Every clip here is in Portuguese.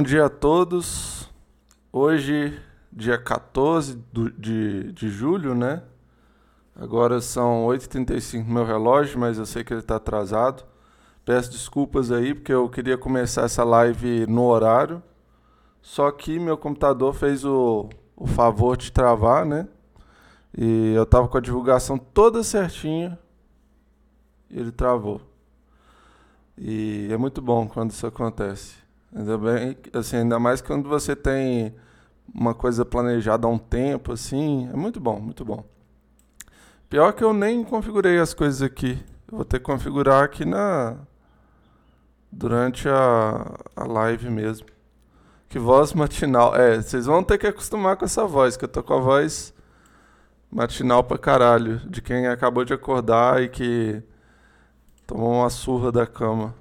Bom dia a todos. Hoje, dia 14 do- de, de julho, né? Agora são 8h35 no meu relógio, mas eu sei que ele está atrasado. Peço desculpas aí, porque eu queria começar essa live no horário. Só que meu computador fez o, o favor de travar, né? E eu tava com a divulgação toda certinha e ele travou. E é muito bom quando isso acontece. Ainda bem, assim, ainda mais quando você tem uma coisa planejada há um tempo, assim, é muito bom, muito bom. Pior que eu nem configurei as coisas aqui. Eu vou ter que configurar aqui na durante a, a live mesmo. Que voz matinal. É, vocês vão ter que acostumar com essa voz, que eu tô com a voz matinal pra caralho, de quem acabou de acordar e que tomou uma surra da cama.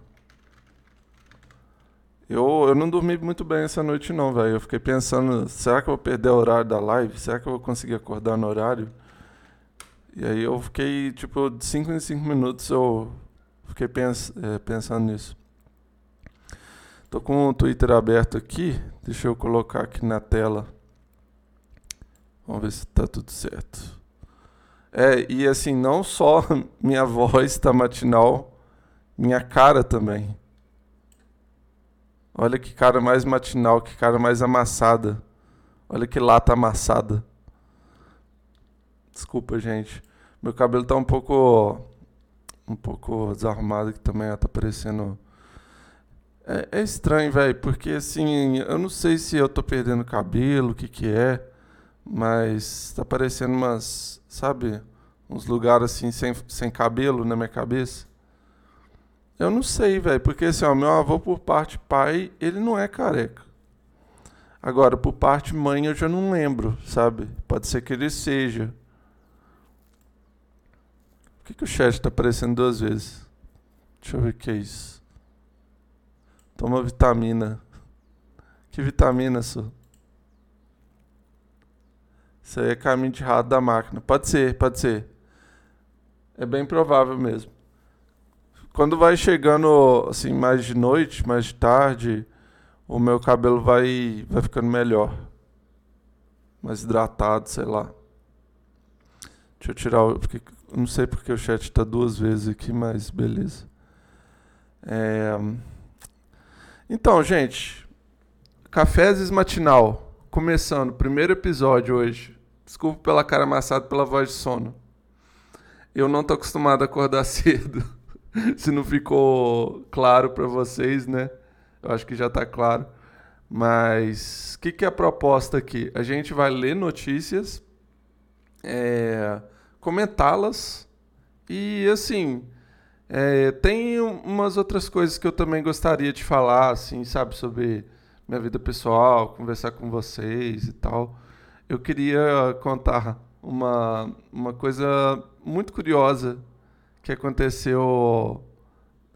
Eu, eu não dormi muito bem essa noite não, velho. Eu fiquei pensando, será que eu vou perder o horário da live? Será que eu vou conseguir acordar no horário? E aí eu fiquei, tipo, de 5 em 5 minutos eu fiquei pens eh, pensando nisso. Tô com o Twitter aberto aqui, deixa eu colocar aqui na tela. Vamos ver se tá tudo certo. É, e assim, não só minha voz tá matinal, minha cara também. Olha que cara mais matinal, que cara mais amassada. Olha que lata amassada. Desculpa, gente. Meu cabelo tá um pouco. Um pouco desarrumado aqui também, ó, tá parecendo. É, é estranho, velho, porque assim, eu não sei se eu tô perdendo cabelo, o que que é, mas tá parecendo umas, sabe, uns lugares assim sem, sem cabelo na minha cabeça. Eu não sei, velho, porque assim, ó, meu avô por parte pai, ele não é careca. Agora, por parte mãe, eu já não lembro, sabe? Pode ser que ele seja. Por que, que o chat tá aparecendo duas vezes? Deixa eu ver o que é isso. Toma vitamina. Que vitamina, Su? Isso aí é caminho de rato da máquina. Pode ser, pode ser. É bem provável mesmo. Quando vai chegando assim mais de noite, mais de tarde, o meu cabelo vai vai ficando melhor. Mais hidratado, sei lá. Deixa eu tirar o. Porque, não sei porque o chat está duas vezes aqui, mas beleza. É, então, gente. Cafézes matinal. Começando, primeiro episódio hoje. Desculpa pela cara amassada pela voz de sono. Eu não tô acostumado a acordar cedo. Se não ficou claro para vocês, né? Eu acho que já tá claro. Mas o que, que é a proposta aqui? A gente vai ler notícias, é, comentá-las e assim é, tem umas outras coisas que eu também gostaria de falar, assim, sabe, sobre minha vida pessoal, conversar com vocês e tal. Eu queria contar uma, uma coisa muito curiosa que aconteceu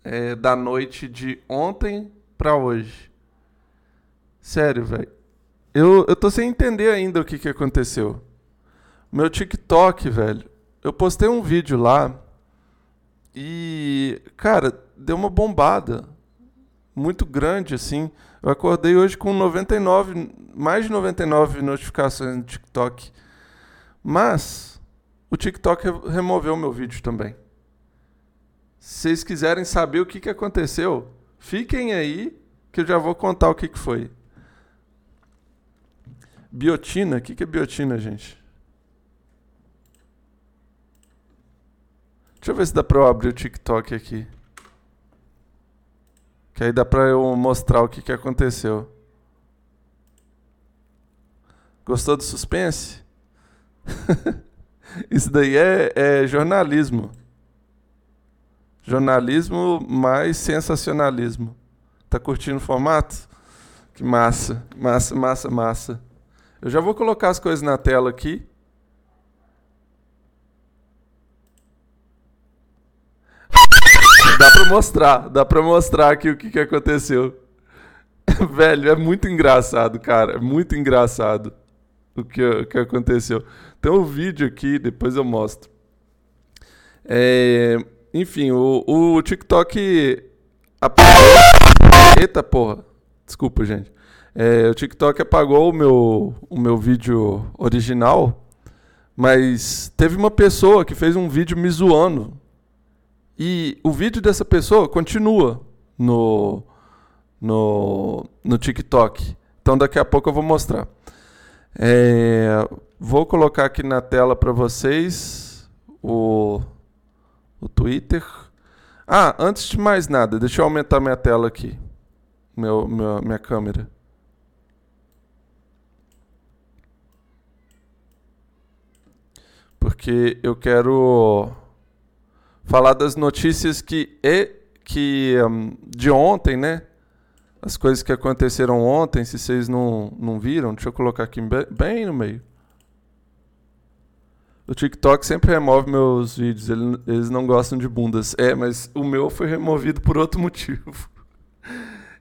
é, da noite de ontem para hoje. Sério, velho. Eu, eu tô sem entender ainda o que, que aconteceu. Meu TikTok, velho. Eu postei um vídeo lá e, cara, deu uma bombada muito grande, assim. Eu acordei hoje com 99, mais de 99 notificações no TikTok. Mas o TikTok removeu meu vídeo também. Se vocês quiserem saber o que, que aconteceu, fiquem aí que eu já vou contar o que, que foi. Biotina? O que, que é biotina, gente? Deixa eu ver se dá pra eu abrir o TikTok aqui. Que aí dá pra eu mostrar o que, que aconteceu. Gostou do suspense? Isso daí é, é jornalismo. Jornalismo mais sensacionalismo. Tá curtindo o formato? Que massa, massa, massa, massa. Eu já vou colocar as coisas na tela aqui. Dá pra mostrar, dá pra mostrar aqui o que, que aconteceu. Velho, é muito engraçado, cara. É muito engraçado o que, o que aconteceu. Tem um vídeo aqui, depois eu mostro. É, enfim, o, o TikTok. Eita porra. Desculpa, gente. É, o TikTok apagou o meu, o meu vídeo original, mas teve uma pessoa que fez um vídeo me zoando. E o vídeo dessa pessoa continua no, no, no TikTok. Então daqui a pouco eu vou mostrar. É, vou colocar aqui na tela para vocês o, o Twitter. Ah, antes de mais nada, deixa eu aumentar minha tela aqui. Meu, meu, minha câmera. Porque eu quero falar das notícias que, e, que um, de ontem, né? As coisas que aconteceram ontem, se vocês não, não viram, deixa eu colocar aqui bem no meio. O TikTok sempre remove meus vídeos, eles não gostam de bundas. É, mas o meu foi removido por outro motivo.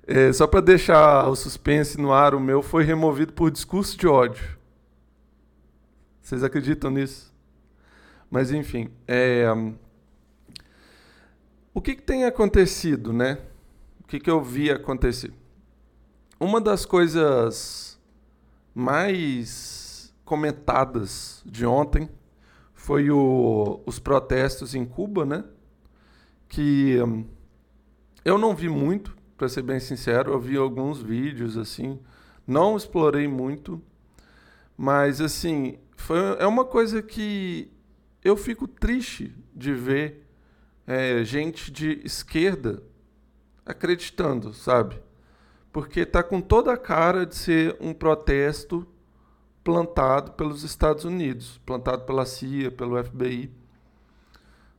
É, só para deixar o suspense no ar, o meu foi removido por discurso de ódio. Vocês acreditam nisso? Mas enfim, é, o que, que, tem acontecido, né? O que, que eu vi acontecer? Uma das coisas mais comentadas de ontem foi o, os protestos em Cuba, né? Que hum, eu não vi muito, para ser bem sincero, eu vi alguns vídeos assim, não explorei muito, mas assim, foi, é uma coisa que eu fico triste de ver é, gente de esquerda acreditando, sabe? Porque tá com toda a cara de ser um protesto plantado pelos Estados Unidos, plantado pela CIA, pelo FBI,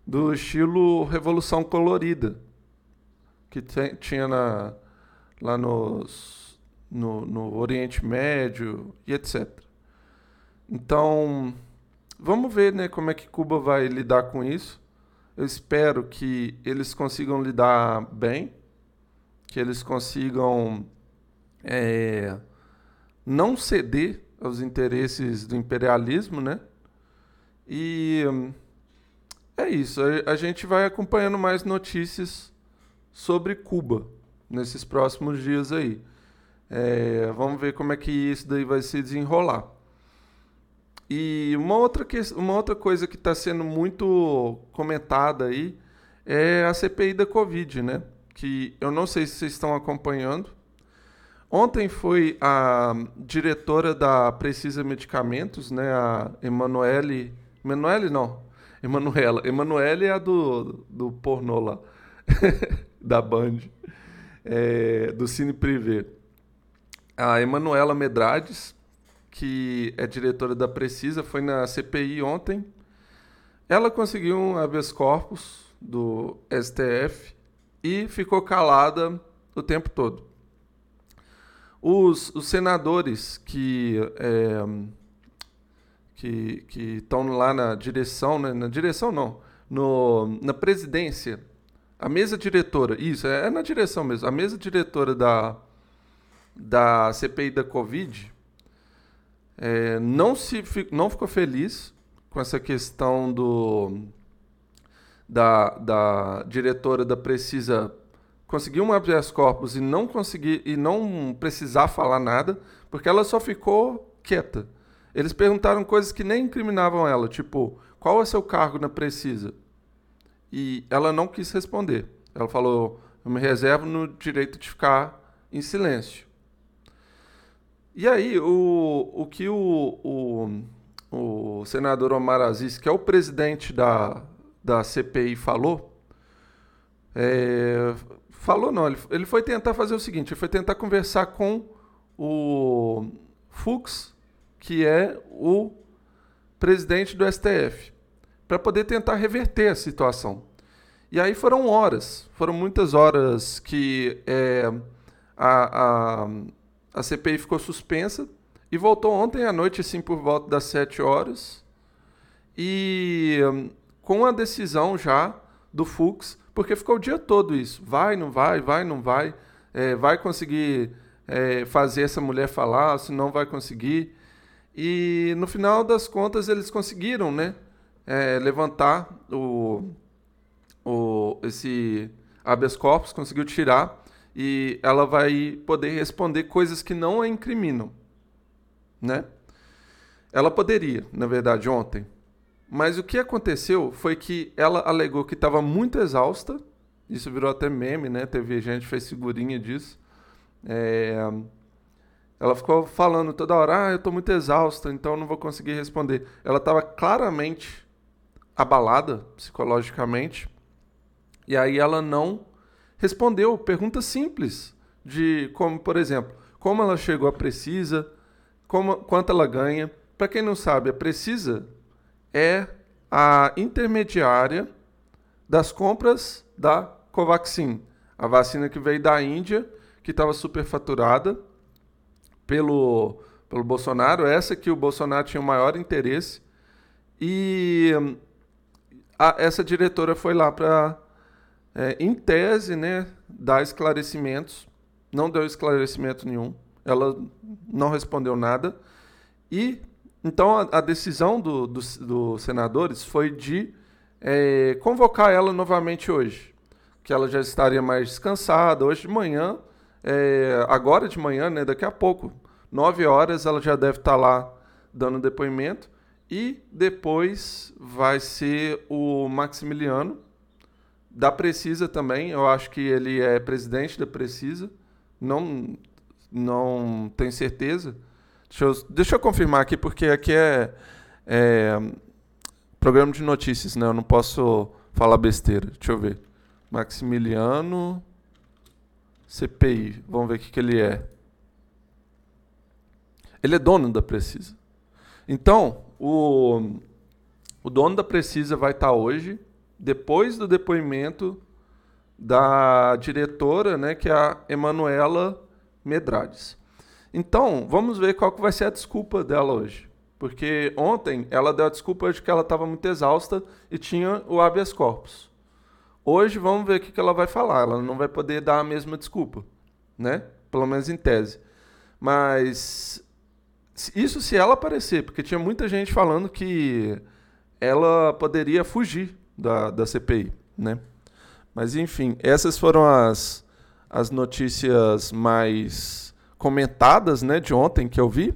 do estilo Revolução Colorida, que tinha na, lá nos, no, no Oriente Médio e etc. Então, vamos ver né, como é que Cuba vai lidar com isso. Eu espero que eles consigam lidar bem, que eles consigam é, não ceder aos interesses do imperialismo, né? E é isso. A, gente vai acompanhando mais notícias sobre Cuba nesses próximos dias aí. É, vamos ver como é que isso daí vai se desenrolar. E uma outra, que, uma outra coisa que está sendo muito comentada aí é a CPI da Covid, né? Que eu não sei se vocês estão acompanhando, Ontem foi a diretora da Precisa Medicamentos, né, a Emanuele. Emanuele não. Emanuela. Emanuele é a do, do pornô lá. da Band. É, do Cine Privé. A Emanuela Medrades, que é diretora da Precisa, foi na CPI ontem. Ela conseguiu um habeas corpus do STF e ficou calada o tempo todo. Os, os senadores que é, que estão lá na direção, né? na direção não, no, na presidência, a mesa diretora, isso, é, é na direção mesmo, a mesa diretora da, da CPI da Covid é, não, se, não ficou feliz com essa questão do da, da diretora da Precisa conseguir um habeas corpus e não conseguir e não precisar falar nada, porque ela só ficou quieta. Eles perguntaram coisas que nem incriminavam ela, tipo, qual é seu cargo na Precisa? E ela não quis responder. Ela falou, eu me reservo no direito de ficar em silêncio. E aí, o, o que o, o, o senador Omar Aziz, que é o presidente da, da CPI, falou, é, Falou não, ele, ele foi tentar fazer o seguinte, ele foi tentar conversar com o Fux, que é o presidente do STF, para poder tentar reverter a situação. E aí foram horas, foram muitas horas que é, a, a, a CPI ficou suspensa e voltou ontem à noite, assim, por volta das 7 horas, e com a decisão já do Fux porque ficou o dia todo isso. Vai, não vai, vai, não vai. É, vai conseguir é, fazer essa mulher falar, se não vai conseguir. E no final das contas eles conseguiram, né? É, levantar o, o, esse habeas corpus, conseguiu tirar. e ela vai poder responder coisas que não a incriminam, né? Ela poderia, na verdade, ontem. Mas o que aconteceu foi que ela alegou que estava muito exausta. Isso virou até meme, né? Teve gente fez figurinha disso. É... Ela ficou falando toda hora: Ah, eu estou muito exausta, então não vou conseguir responder. Ela estava claramente abalada psicologicamente. E aí ela não respondeu perguntas simples de como, por exemplo, como ela chegou a Precisa, como, quanto ela ganha. Para quem não sabe, a Precisa é a intermediária das compras da Covaxin, a vacina que veio da Índia, que estava superfaturada pelo, pelo Bolsonaro, essa que o Bolsonaro tinha o maior interesse. E a, essa diretora foi lá para é, em tese, né, dar esclarecimentos. Não deu esclarecimento nenhum. Ela não respondeu nada. E então a, a decisão dos do, do senadores foi de é, convocar ela novamente hoje, que ela já estaria mais descansada. Hoje de manhã, é, agora de manhã, né, daqui a pouco, nove horas, ela já deve estar lá dando depoimento. E depois vai ser o Maximiliano, da Precisa também, eu acho que ele é presidente da Precisa. Não, não tenho certeza. Deixa eu, deixa eu confirmar aqui, porque aqui é, é programa de notícias, né? Eu não posso falar besteira. Deixa eu ver. Maximiliano CPI. Vamos ver o que, que ele é. Ele é dono da Precisa. Então, o, o dono da Precisa vai estar hoje depois do depoimento da diretora, né, que é a Emanuela Medrades. Então, vamos ver qual que vai ser a desculpa dela hoje. Porque ontem ela deu a desculpa de que ela estava muito exausta e tinha o habeas corpus. Hoje vamos ver o que, que ela vai falar. Ela não vai poder dar a mesma desculpa, né? Pelo menos em tese. Mas isso se ela aparecer, porque tinha muita gente falando que ela poderia fugir da, da CPI, né? Mas enfim, essas foram as, as notícias mais comentadas, né, de ontem que eu vi.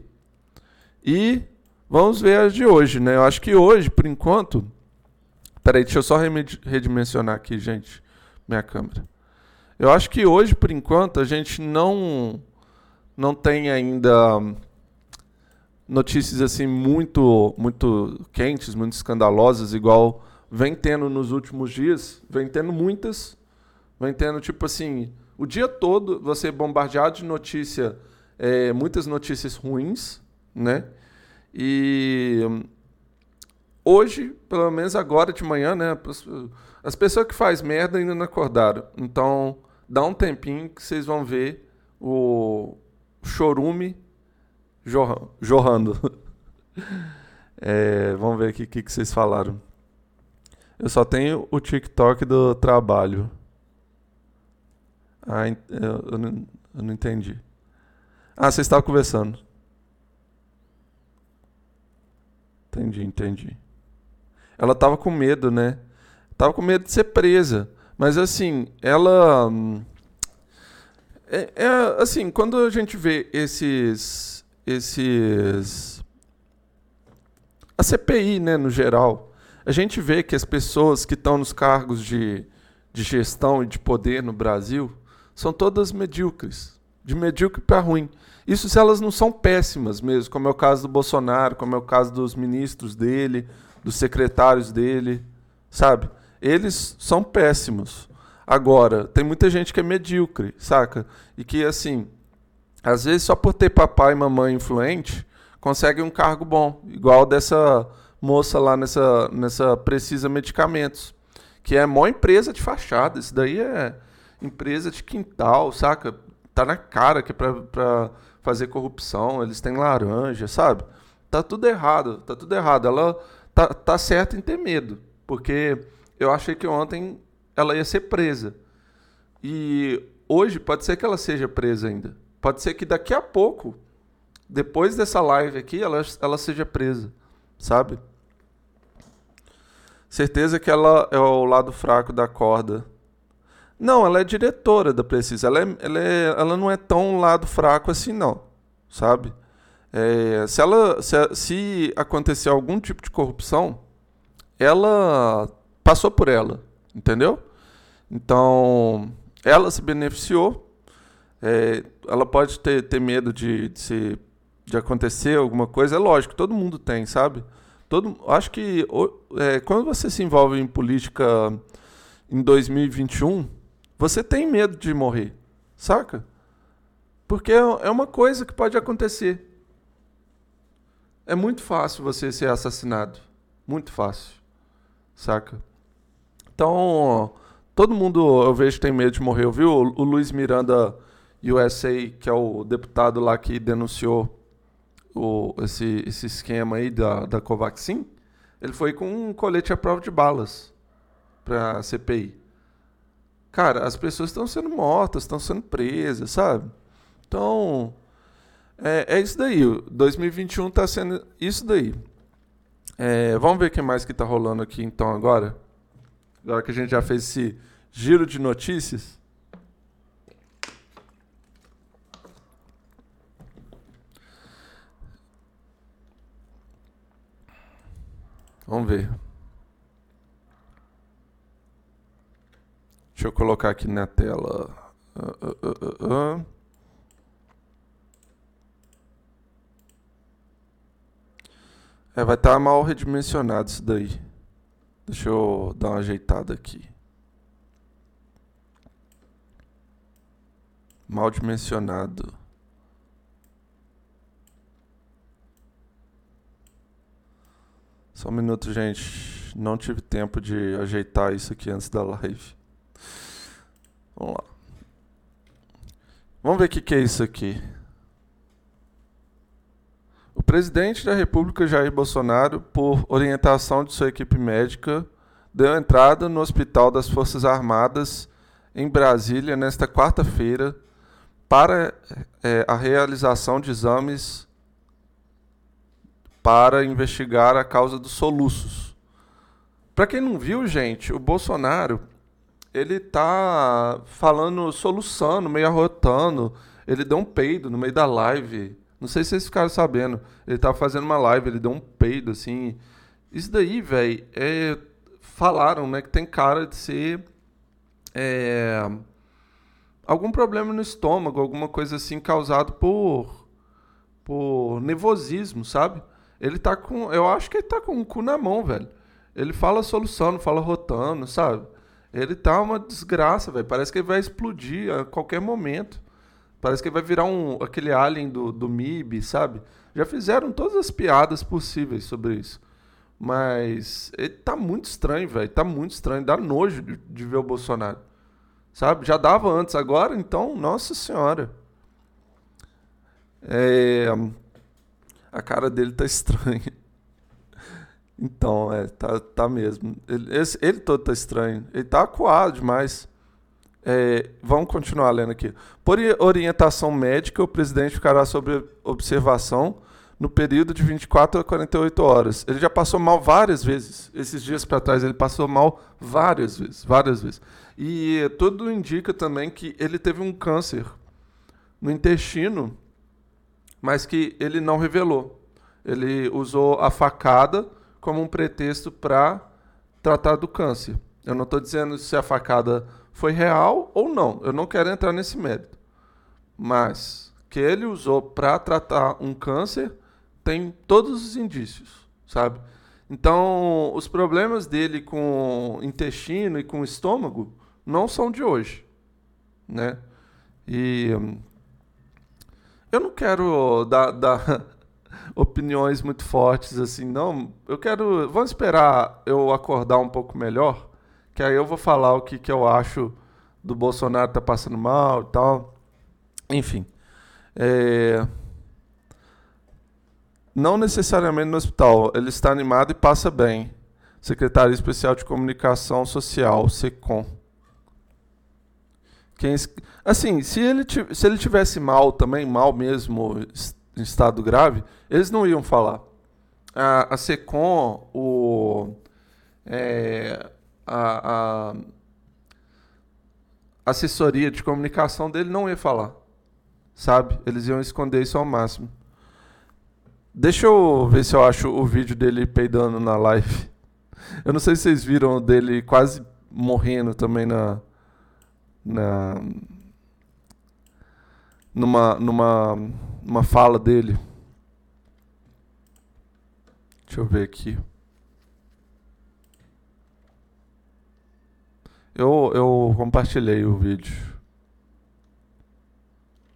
E vamos ver as de hoje, né? Eu acho que hoje, por enquanto, peraí, deixa eu só redimensionar aqui, gente, minha câmera. Eu acho que hoje, por enquanto, a gente não não tem ainda notícias assim muito muito quentes, muito escandalosas, igual vem tendo nos últimos dias, vem tendo muitas, vem tendo tipo assim, o dia todo você bombardeado de notícia, é, muitas notícias ruins, né? E hoje, pelo menos agora de manhã, né? As pessoas que faz merda ainda não acordaram. Então, dá um tempinho que vocês vão ver o chorume jorrando. É, vamos ver aqui o que, que vocês falaram. Eu só tenho o TikTok do trabalho. Ah, eu, não, eu não entendi. Ah, você estava conversando. Entendi, entendi. Ela estava com medo, né? Tava com medo de ser presa. Mas assim, ela. É, é, assim, quando a gente vê esses. esses. A CPI, né, no geral a gente vê que as pessoas que estão nos cargos de, de gestão e de poder no Brasil são todas medíocres, de medíocre para ruim. Isso se elas não são péssimas mesmo, como é o caso do Bolsonaro, como é o caso dos ministros dele, dos secretários dele, sabe? Eles são péssimos. Agora, tem muita gente que é medíocre, saca? E que, assim, às vezes só por ter papai e mamãe influente, consegue um cargo bom, igual dessa moça lá nessa, nessa Precisa Medicamentos, que é mó empresa de fachada. Isso daí é empresa de quintal, saca? Tá na cara que é pra, pra fazer corrupção, eles têm laranja, sabe? Tá tudo errado, tá tudo errado. Ela tá, tá certa em ter medo, porque eu achei que ontem ela ia ser presa. E hoje pode ser que ela seja presa ainda. Pode ser que daqui a pouco, depois dessa live aqui, ela, ela seja presa sabe? Certeza que ela é o lado fraco da corda. Não, ela é diretora da Precisa. Ela, é, ela, é, ela não é tão lado fraco assim, não. Sabe? É, se, ela, se, se acontecer algum tipo de corrupção, ela passou por ela. Entendeu? Então, ela se beneficiou. É, ela pode ter, ter medo de, de, se, de acontecer alguma coisa. É lógico, todo mundo tem, sabe? Todo, acho que é, quando você se envolve em política em 2021, você tem medo de morrer, saca? Porque é, é uma coisa que pode acontecer. É muito fácil você ser assassinado. Muito fácil. Saca? Então, todo mundo eu vejo tem medo de morrer. Viu? O Luiz Miranda USA, que é o deputado lá que denunciou o, esse, esse esquema aí da, da Covaxin, ele foi com um colete à prova de balas para a CPI. Cara, as pessoas estão sendo mortas, estão sendo presas, sabe? Então, é, é isso daí. 2021 está sendo isso daí. É, vamos ver o que mais que está rolando aqui então agora. Agora que a gente já fez esse giro de notícias. Vamos ver. Deixa eu colocar aqui na tela. Uh, uh, uh, é, vai estar tá mal redimensionado isso daí. Deixa eu dar uma ajeitada aqui. Mal dimensionado. Só um minuto, gente. Não tive tempo de ajeitar isso aqui antes da live. Vamos lá. Vamos ver o que, é isso aqui. O presidente da República, Jair Bolsonaro, por orientação de sua equipe médica, deu entrada no Hospital das Forças Armadas em Brasília nesta quarta-feira para é, a realização de exames para investigar a causa dos soluços. Para quem não viu, gente, o Bolsonaro ele tá falando, soluçando, meio arrotando. Ele deu um peido no meio da live. Não sei se vocês ficaram sabendo. Ele tava fazendo uma live, ele deu um peido, assim. Isso daí, velho, é... falaram, né, que tem cara de ser. É... Algum problema no estômago, alguma coisa assim causado por. por nervosismo, sabe? Ele tá com. Eu acho que ele tá com o cu na mão, velho. Ele fala solução, fala rotando, sabe? Ele tá uma desgraça, velho. Parece que ele vai explodir a qualquer momento. Parece que ele vai virar um, aquele alien do, do MIB, sabe? Já fizeram todas as piadas possíveis sobre isso. Mas ele tá muito estranho, velho. Tá muito estranho. Dá nojo de, de, ver o Bolsonaro. Sabe? Já dava antes, agora então, nossa senhora. É... A cara dele tá estranha. Então, é, tá, tá mesmo. Ele, esse, ele todo tá estranho. Ele tá acuado demais. É, vamos continuar lendo aqui. Por orientação médica, o presidente ficará sob observação no período de 24 a 48 horas. Ele já passou mal várias vezes. Esses dias para trás ele passou mal várias vezes, várias vezes. E tudo indica também que ele teve um câncer no intestino, mas que ele não revelou. Ele usou a facada como um pretexto para tratar do câncer. Eu não estou dizendo se a facada foi real ou não. Eu não quero entrar nesse mérito. Mas que ele usou para tratar um câncer tem todos os indícios, sabe? Então, os problemas dele com intestino e com estômago não são de hoje, né? E eu não quero dar, dar opiniões muito fortes assim, não. Eu quero. Vamos esperar eu acordar um pouco melhor, que aí eu vou falar o que, que eu acho do Bolsonaro tá passando mal e tal. Enfim. É... Não necessariamente no hospital. Ele está animado e passa bem. Secretaria Especial de Comunicação Social, SECOM. Quem, assim, se ele, se ele tivesse mal também, mal mesmo, em estado grave, eles não iam falar. A, a SECOM, o, é, a, a, assessoria de comunicação dele não ia falar. Sabe? Eles iam esconder isso ao máximo. Deixa eu ver se eu acho o vídeo dele peidando na live. Eu não sei se vocês viram dele quase morrendo também na. na numa, numa, numa fala dele. Deixa eu ver aqui. Eu, eu compartilhei o vídeo.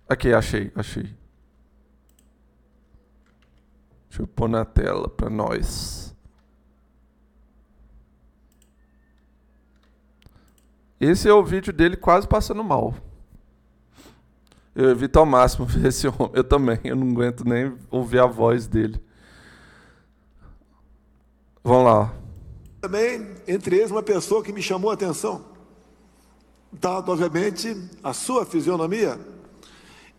Aqui, achei, achei. Deixa eu pôr na tela para nós. Esse é o vídeo dele quase passando mal. Eu evito ao máximo ver esse homem. Eu também, eu não aguento nem ouvir a voz dele. Vamos lá. Também, entre eles, uma pessoa que me chamou a atenção dado, obviamente, a sua fisionomia,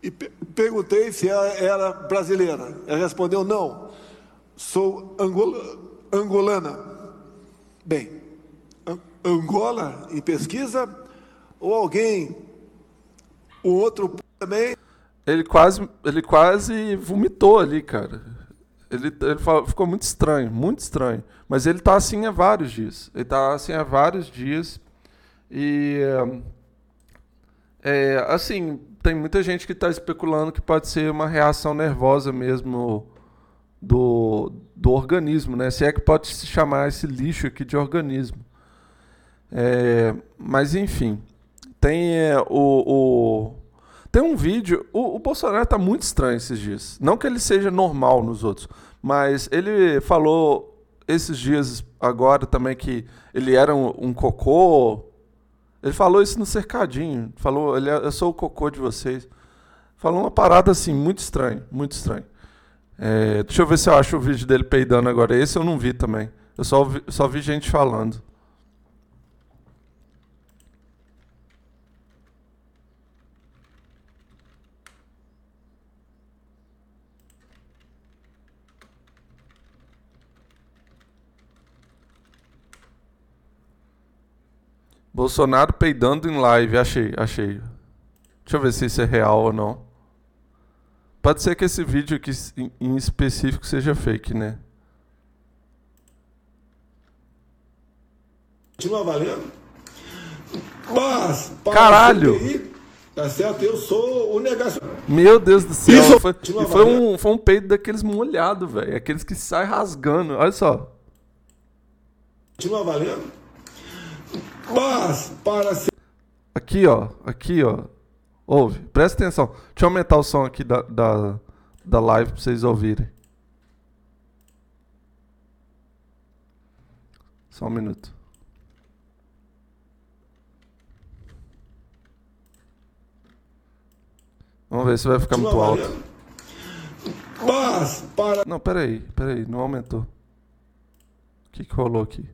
e perguntei se ela era brasileira. Ela respondeu: não, sou angola, angolana. Bem, Angola em pesquisa, ou alguém, o outro também. Ele quase, ele quase vomitou ali, cara. Ele, ele falou, ficou muito estranho, muito estranho. Mas ele tá assim há vários dias. Ele tá assim há vários dias e é, assim, tem muita gente que está especulando que pode ser uma reação nervosa mesmo do, do organismo, né? Se é que pode se chamar esse lixo aqui de organismo. É, mas enfim, tem é, o, o, tem um vídeo. O, o Bolsonaro está muito estranho esses dias. Não que ele seja normal nos outros, mas ele falou esses dias agora também que ele era um, um cocô ele falou isso no cercadinho. Falou, ele, é, eu sou o cocô de vocês. Falou uma parada assim, muito estranho, muito estranho. É, deixa eu ver se eu acho o vídeo dele peidando agora. Esse eu não vi também. Eu só vi, só vi gente falando. Bolsonaro peidando em live. Achei, achei. Deixa eu ver se isso é real ou não. Pode ser que esse vídeo aqui em específico seja fake, né? Continua valendo? Mas, Caralho! CPI, tá certo? Eu sou o negação. Meu Deus do céu. Isso, foi, e foi um, foi um peido daqueles molhados, velho. Aqueles que saem rasgando. Olha só. Continua valendo? Mas, para ser. Aqui, ó. Aqui, ó. Ouve. Presta atenção. Deixa eu aumentar o som aqui da, da, da live pra vocês ouvirem. Só um minuto. Vamos ver se vai ficar muito alto. Mas, para. Não, peraí, peraí, não aumentou. O que, que rolou aqui?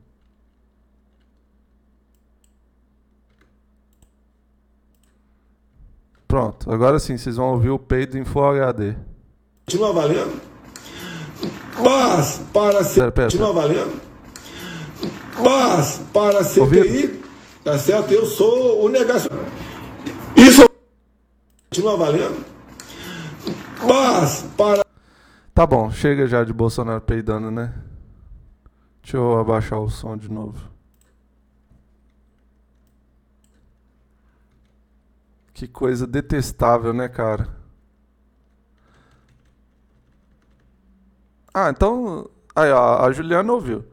Pronto, agora sim, vocês vão ouvir o peido em Full HD. Continua valendo? Mas, para ser. Continua valendo? Mas, para CPI, Ouvido? tá certo? Eu sou o negação. Isso. Continua valendo? Mas, para. Tá bom, chega já de Bolsonaro peidando, né? Deixa eu abaixar o som de novo. Que coisa detestável, né, cara? Ah, então. Aí, ó, a Juliana ouviu.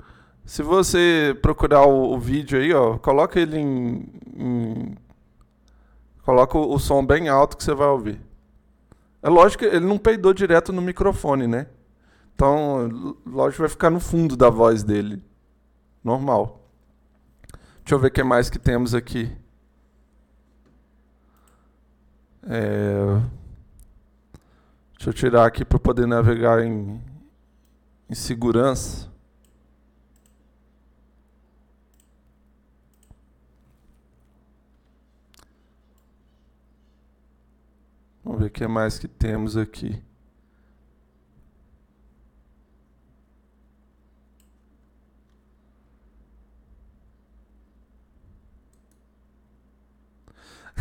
Se você procurar o, o vídeo aí, ó, coloca ele em, em. Coloca o, o, som bem alto que você vai ouvir. É lógico que ele não peidou direto no microfone, né? Então, lógico vai ficar no fundo da voz dele. Normal. Deixa eu ver o que mais que temos aqui. É... Deixa eu tirar aqui para poder navegar em, em segurança. Vamos ver o que mais que temos aqui.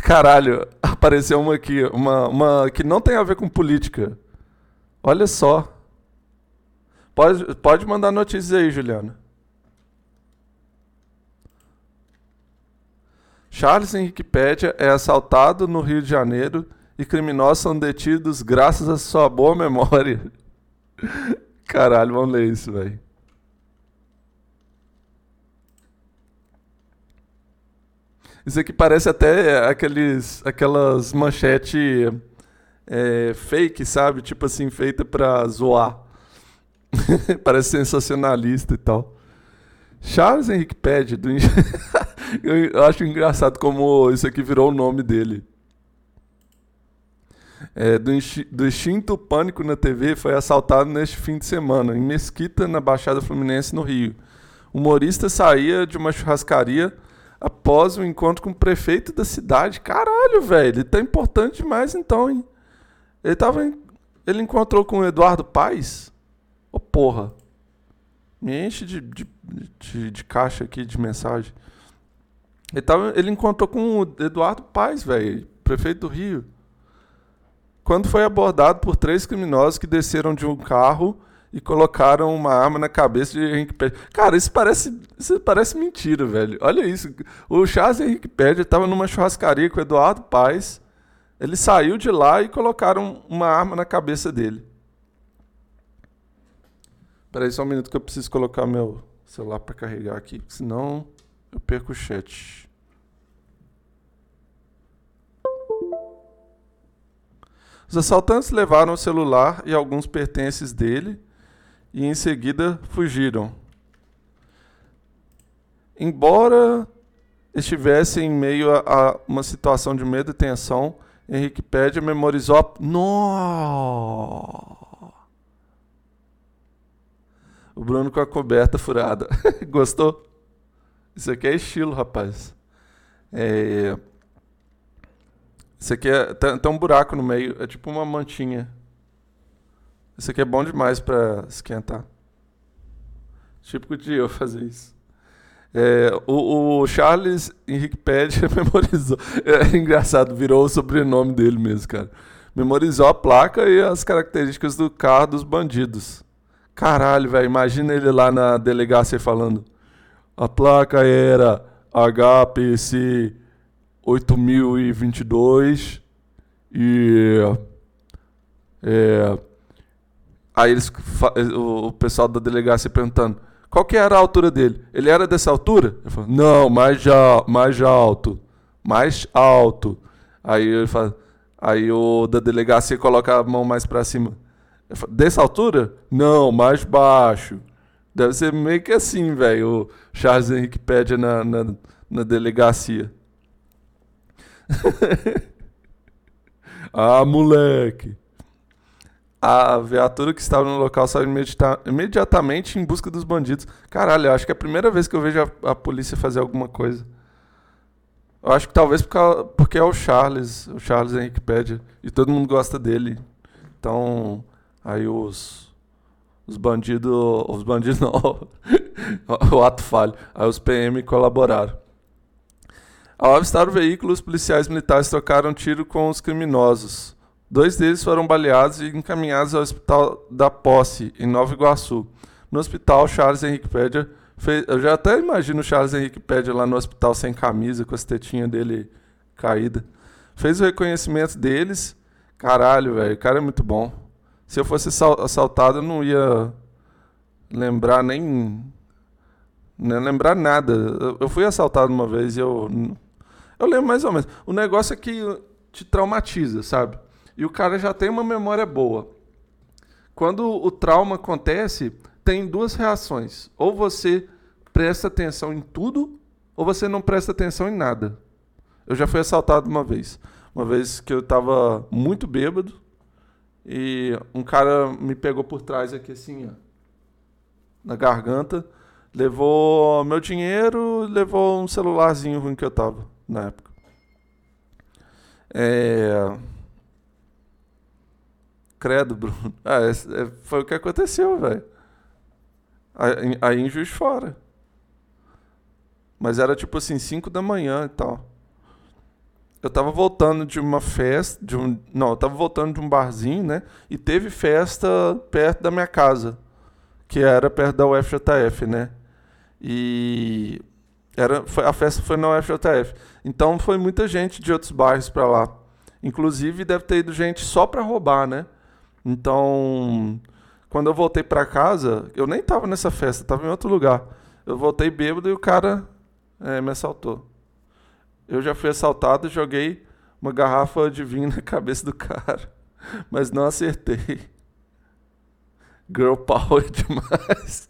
Caralho, apareceu uma aqui, uma, uma que não tem a ver com política. Olha só. Pode, pode mandar notícias aí, Juliana. Charles Henrique Pédia é assaltado no Rio de Janeiro e criminosos são detidos graças à sua boa memória. Caralho, vamos ler isso, velho. Isso aqui parece até aqueles, aquelas manchetes é, fake, sabe? Tipo assim, feita pra zoar. parece sensacionalista e tal. Charles Henrique Pede, do... eu acho engraçado como isso aqui virou o nome dele. É, do, do instinto pânico na TV foi assaltado neste fim de semana, em Mesquita, na Baixada Fluminense, no Rio. O humorista saía de uma churrascaria após o um encontro com o prefeito da cidade. Caralho, velho, ele tá importante demais então, hein? Ele tava. Em... Ele encontrou com o Eduardo Paes? Ô, oh, porra. Me enche de, de, de, de, caixa aqui de mensagem. Ele, tava, ele encontrou com o Eduardo Paes, velho, prefeito do Rio. Quando foi abordado por três criminosos que desceram de um carro e colocaram uma arma na cabeça de Henrique Pérez. Cara, isso parece, isso parece mentira, velho. Olha isso. O Charles Henrique Pérez estava numa churrascaria com o Eduardo Paes. Ele saiu de lá e colocaram uma arma na cabeça dele. Peraí só um minuto que eu preciso colocar meu celular para carregar aqui, senão eu perco o chat. Os assaltantes levaram o celular e alguns pertences dele e em seguida fugiram. Embora estivesse em meio a, a uma situação de medo e tensão, Henrique Pédia memorizou. No! O Bruno com a coberta furada. Gostou? Isso aqui é estilo, rapaz. É... Isso aqui é... tem, tem um buraco no meio, é tipo uma mantinha. Isso aqui é bom demais para esquentar. Típico de eu fazer isso. É, o, o, Charles Henrique Pede memorizou. É engraçado, virou o sobrenome dele mesmo, cara. Memorizou a placa e as características do carro dos bandidos. Caralho, velho, imagina ele lá na delegacia falando. A placa era HPC 8022 e. É, Aí eles, o pessoal da delegacia perguntando, qual que era a altura dele? Ele era dessa altura? Eu falo, não, mais, já, mais alto. Mais alto. Aí ele fala, aí o da delegacia coloca a mão mais para cima. Falo, dessa altura? Não, mais baixo. Deve ser meio que assim, velho, o Charles Henrique pede na, na, na delegacia. ah, moleque. A viatura que estava no local saiu imediatamente em busca dos bandidos. Caralho, eu acho que é a primeira vez que eu vejo a, a polícia fazer alguma coisa. Eu acho que talvez porque é o Charles, o Charles Henrique Pédia, e todo mundo gosta dele. Então, aí os os bandidos, os bandidos não, o ato falho. Aí os PM colaboraram. Ao avistar o veículo, os policiais militares trocaram tiro com os criminosos. Dois deles foram baleados e encaminhados ao Hospital da Posse, em Nova Iguaçu. No hospital, Charles Henrique Pédia fez. Eu já até imagino Charles Henrique Pédia lá no hospital sem camisa, com as tetinhas dele caída. Fez o reconhecimento deles. Caralho, velho, o cara é muito bom. Se eu fosse assaltado, eu não ia lembrar nem. Nem lembrar nada. Eu fui assaltado uma vez e eu. Eu lembro mais ou menos. O negócio é que te traumatiza, sabe? E o cara já tem uma memória boa. Quando o trauma acontece, tem duas reações. Ou você presta atenção em tudo, ou você não presta atenção em nada. Eu já fui assaltado uma vez. Uma vez que eu estava muito bêbado e um cara me pegou por trás aqui assim, ó, na garganta, levou meu dinheiro, levou um celularzinho ruim que eu tava na época. É... Credo, Bruno. Ah, é, é, foi o que aconteceu, velho. Aí em Juiz Fora. Mas era tipo assim, 5 da manhã e tal. eu tava voltando de uma festa, de um, não, eu tava voltando de um barzinho, né? E teve festa perto da minha casa, que era perto da UFJF, né? E era, foi, a festa foi na UFJF. Então foi muita gente de outros bairros para lá. Inclusive deve ter ido gente só para roubar, né? Então, quando eu voltei para casa, eu nem tava nessa festa, tava em outro lugar. Eu voltei bêbado e o cara é, me assaltou. Eu já fui assaltado joguei uma garrafa de vinho na cabeça do cara, mas não acertei. Girl power demais.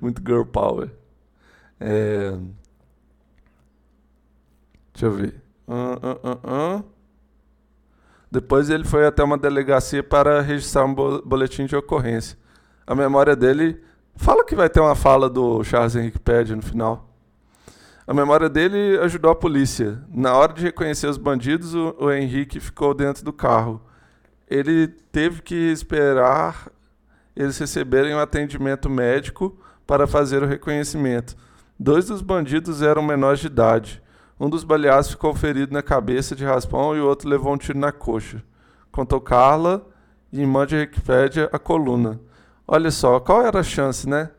Muito girl power. É... Deixa eu ver. Uh, uh, uh, Depois ele foi até uma delegacia para registrar um boletim de ocorrência. A memória dele. Fala que vai ter uma fala do Charles Henrique Pede no final. A memória dele ajudou a polícia. Na hora de reconhecer os bandidos, o, o Henrique ficou dentro do carro. Ele teve que esperar eles receberem um atendimento médico para fazer o reconhecimento. Dois dos bandidos eram menores de idade. Um dos baleados ficou ferido na cabeça de raspão e o outro levou um tiro na coxa. Contou Carla, irmã de Wikipedia, a coluna. Olha só, qual era a chance, né?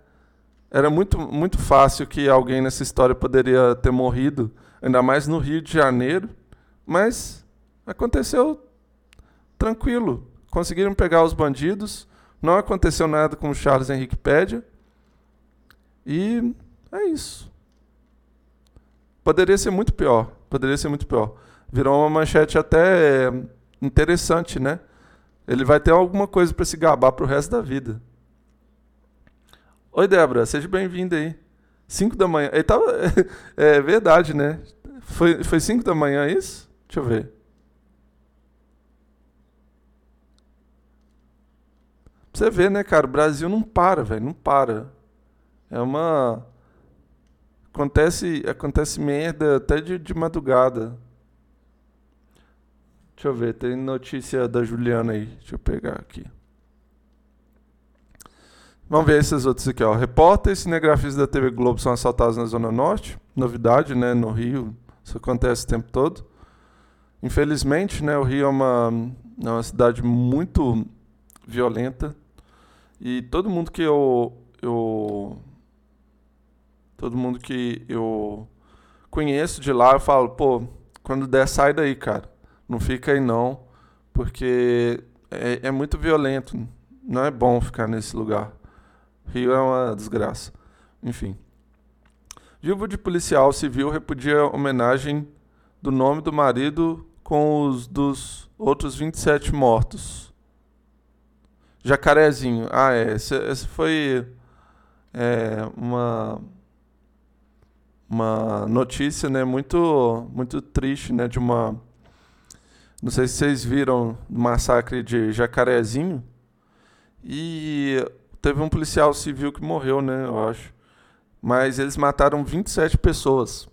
Era muito, muito fácil que alguém nessa história poderia ter morrido, ainda mais no Rio de Janeiro, mas aconteceu tranquilo. Conseguiram pegar os bandidos, não aconteceu nada com o Charles Henrique Pédia, e é isso. Poderia ser muito pior. Poderia ser muito pior. Virou uma manchete até interessante, né? Ele vai ter alguma coisa para se gabar pro resto da vida. Oi, Débora, seja bem-vinda aí. 5 da manhã. Ele tava. É verdade, né? Foi 5 da manhã isso? Deixa eu ver. Pra você ver, né, cara? O Brasil não para, velho. Não para. É uma. Acontece, acontece merda até de, de madrugada. Deixa eu ver, tem notícia da Juliana aí. Deixa eu pegar aqui. Vamos ver esses outros aqui, ó. Repórteres e cinegrafistas da TV Globo são assaltados na Zona Norte. Novidade, né? No Rio, isso acontece o tempo todo. Infelizmente, né? O Rio é uma, é uma cidade muito violenta. E todo mundo que eu, eu Todo mundo que eu conheço de lá, eu falo, pô, quando der, sai daí, cara. Não fica aí não, porque é, é muito violento. Não é bom ficar nesse lugar. Rio é uma desgraça. Enfim. Viúvo de policial civil repudia homenagem do nome do marido com os dos outros 27 mortos. Jacarezinho. Ah, é. Essa foi é, uma uma notícia, né, muito muito triste, né, de uma não sei se vocês viram o massacre de Jacarezinho e teve um policial civil que morreu, né, eu acho. Mas eles mataram 27 pessoas.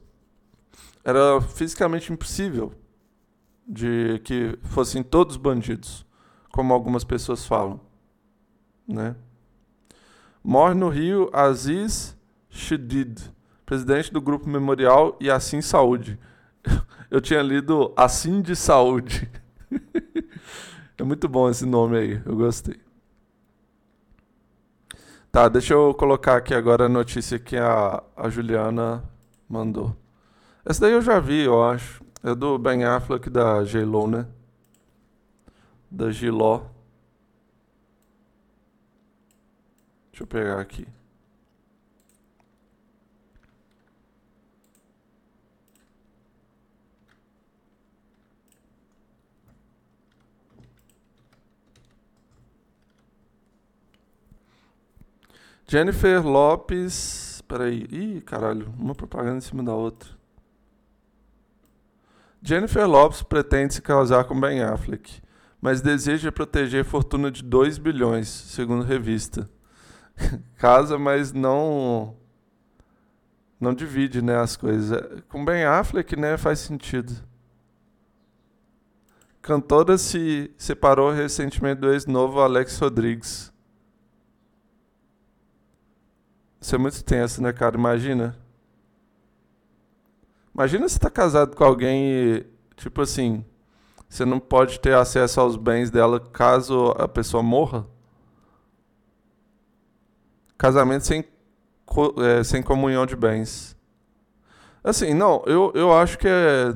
Era fisicamente impossível de que fossem todos bandidos, como algumas pessoas falam, né? Morre no Rio Aziz Shedid presidente do Grupo Memorial e Assim Saúde. Eu tinha lido Assim de Saúde. é muito bom esse nome aí, eu gostei. Tá, deixa eu colocar aqui agora a notícia que a, a Juliana mandou. Essa daí eu já vi, eu acho. É do Ben Affleck da J-Lo, né? Da Giló. Deixa eu pegar aqui. Jennifer Lopes. Peraí. Ih, caralho. Uma propaganda em cima da outra. Jennifer Lopes pretende se casar com Ben Affleck, mas deseja proteger fortuna de 2 bilhões, segundo revista. Casa, mas não não divide, né, as coisas. Com Ben Affleck, né, faz sentido. Cantora se separou recentemente do ex-novo Alex Rodrigues. Isso é muito tenso, né, cara? Imagina. Imagina você tá casado com alguém e, tipo assim, você não pode ter acesso aos bens dela caso a pessoa morra. Casamento sem, é, sem comunhão de bens. Assim, não, eu, eu acho que é.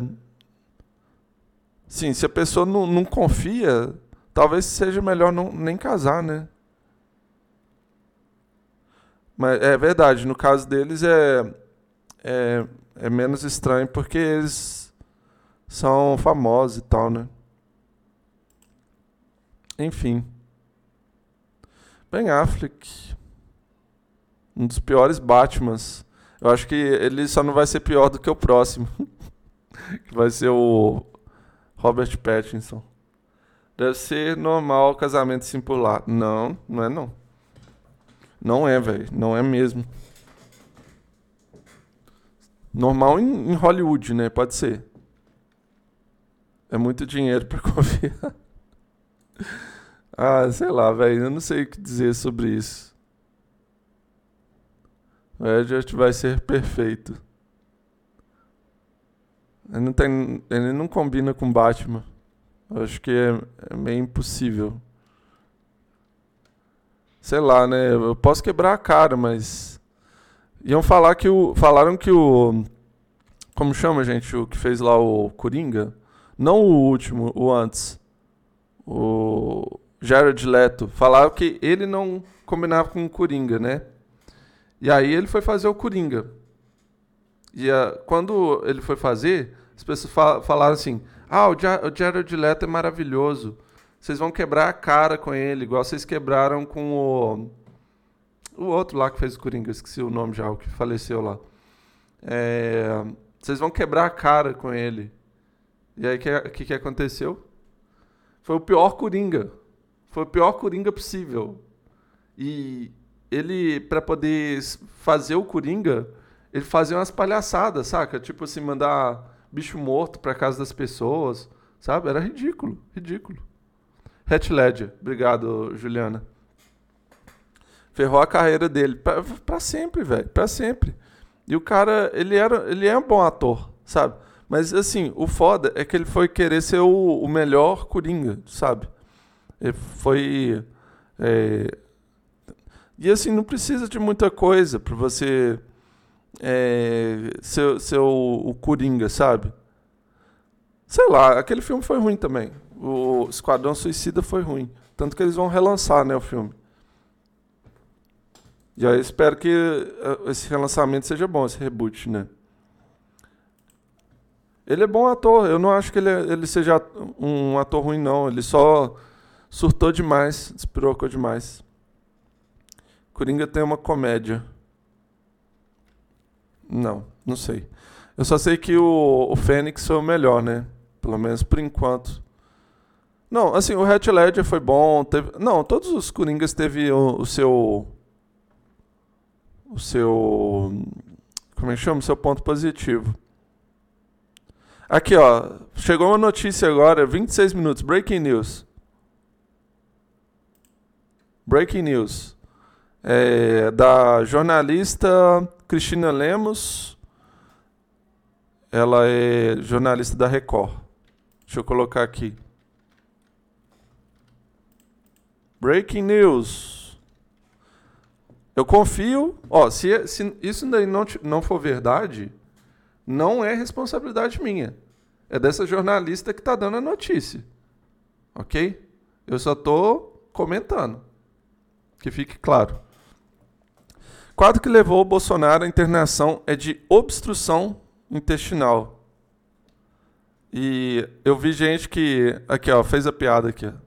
Sim, se a pessoa não, não confia, talvez seja melhor não, nem casar, né? Mas é verdade, no caso deles é, é, é menos estranho porque eles são famosos e tal, né? Enfim. Ben Affleck. Um dos piores Batmans. Eu acho que ele só não vai ser pior do que o próximo. que vai ser o Robert Pattinson. Deve ser normal casamento simpular. Não, não é não. Não é, velho. Não é mesmo. Normal em, em, Hollywood, né? Pode ser. É muito dinheiro para confiar. ah, sei lá, velho. Eu não sei o que dizer sobre isso. O Edward vai ser perfeito. Ele não, tem, ele não combina com Batman. Eu acho que é, é meio impossível sei lá, né? Eu posso quebrar a cara, mas iam falar que o falaram que o como chama, gente, o que fez lá o Coringa? Não o último, o antes. O Jared Leto. Falaram que ele não combinava com o Coringa, né? E aí ele foi fazer o Coringa. E uh, quando ele foi fazer, as pessoas fal falaram assim: Ah, o, ja o Jared Leto é maravilhoso. Vocês vão quebrar a cara com ele, igual vocês quebraram com o. O outro lá que fez o Coringa, esqueci o nome já, o que faleceu lá. É, vocês vão quebrar a cara com ele. E aí o que, que, que aconteceu? Foi o pior Coringa. Foi o pior Coringa possível. E ele, para poder fazer o Coringa, ele fazia umas palhaçadas, saca? Tipo assim, mandar bicho morto pra casa das pessoas, sabe? Era ridículo, ridículo. Hatch Ledger. Obrigado, Juliana. Ferrou a carreira dele para sempre, velho, para sempre. E o cara, ele era, ele é um bom ator, sabe? Mas assim, o foda é que ele foi querer ser o, o melhor Coringa, sabe? Ele foi é... E assim, não precisa de muita coisa para você é, ser, ser o, o Coringa, sabe? Sei lá, aquele filme foi ruim também o Esquadrão Suicida foi ruim. Tanto que eles vão relançar né, o filme. E aí espero que eh, esse relançamento seja bom, esse reboot, né? Ele é bom ator, eu não acho que ele, é, ele seja um ator ruim, não. Ele só surtou demais, despirocou demais. Coringa tem uma comédia. Não, não sei. Eu só sei que o, o Fênix foi o melhor, né? Pelo menos por enquanto. Não, assim, o Hatch Ledger foi bom. Teve, não, todos os Coringas teve o, o, seu. O seu. Como é que chama? O seu ponto positivo. Aqui, ó. Chegou uma notícia agora, 26 minutos. Breaking news. Breaking news. É, da jornalista Cristina Lemos. Ela é jornalista da Record. Deixa eu colocar aqui. Breaking news. Eu confio. Ó, se, se isso daí não, não for verdade, não é responsabilidade minha. É dessa jornalista que está dando a notícia. Ok? Eu só estou comentando. Que fique claro. Quadro que levou o Bolsonaro à internação é de obstrução intestinal. E eu vi gente que. Aqui, ó, fez a piada aqui. Ó.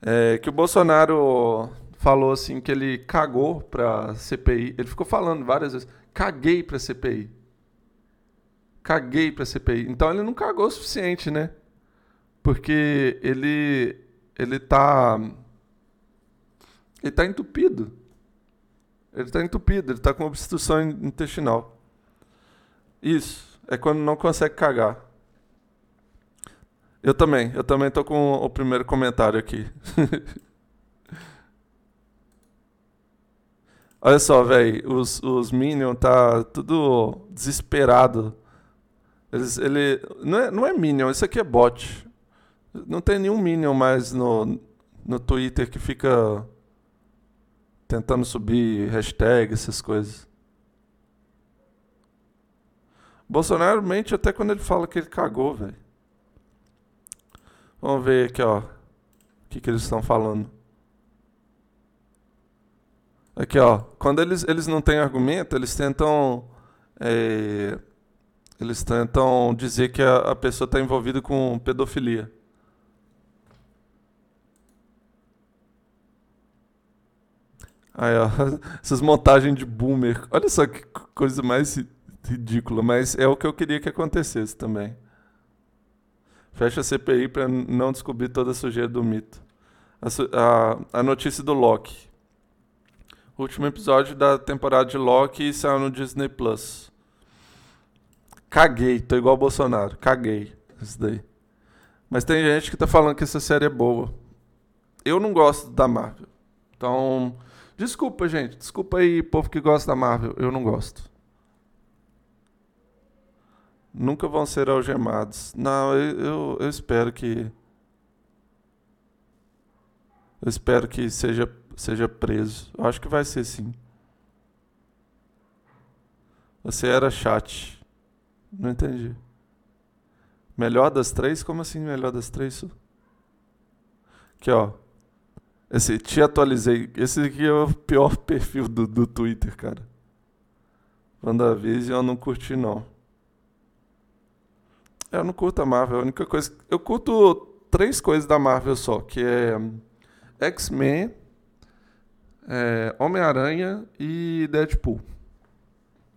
É, que o Bolsonaro falou assim que ele cagou para CPI. Ele ficou falando várias vezes: caguei para CPI. Caguei para CPI. Então ele não cagou o suficiente, né? Porque ele ele tá ele tá entupido. Ele tá entupido, ele tá com obstrução intestinal. Isso, é quando não consegue cagar. Eu também, eu também tô com o primeiro comentário aqui. Olha só, velho, os, os Minions tá tudo desesperado Eles, ele, não, é, não é Minion, isso aqui é bot. Não tem nenhum Minion mais no, no Twitter que fica tentando subir hashtag, essas coisas. Bolsonaro mente até quando ele fala que ele cagou, velho. Vamos ver aqui, ó. O que, que eles estão falando. Aqui, ó. Quando eles, eles não têm argumento, eles tentam. É, eles tentam dizer que a, a pessoa está envolvida com pedofilia. Aí, ó, essas montagens de boomer. Olha só que coisa mais ridícula, mas é o que eu queria que acontecesse também. Fecha a CPI para não descobrir toda a sujeira do mito. A, a, a, notícia do Loki. último episódio da temporada de Loki saiu no Disney Plus. Caguei, tô igual o Bolsonaro. Caguei. Isso daí. Mas tem gente que tá falando que essa série é boa. Eu não gosto da Marvel. Então, desculpa, gente. Desculpa aí, povo que gosta da Marvel. Eu não gosto nunca vão ser algemados. Não, eu, eu, eu espero que. Eu espero que seja, seja preso. Eu acho que vai ser sim. Você era chat. Não entendi. Melhor das três? Como assim melhor das três? Aqui, ó. Esse, te atualizei. Esse aqui é o pior perfil do, do Twitter, cara. WandaVision eu não curti, não. Eu não curto a Marvel. A única coisa. Eu curto três coisas da Marvel só, que é X-Men, é, Homem-Aranha e Deadpool.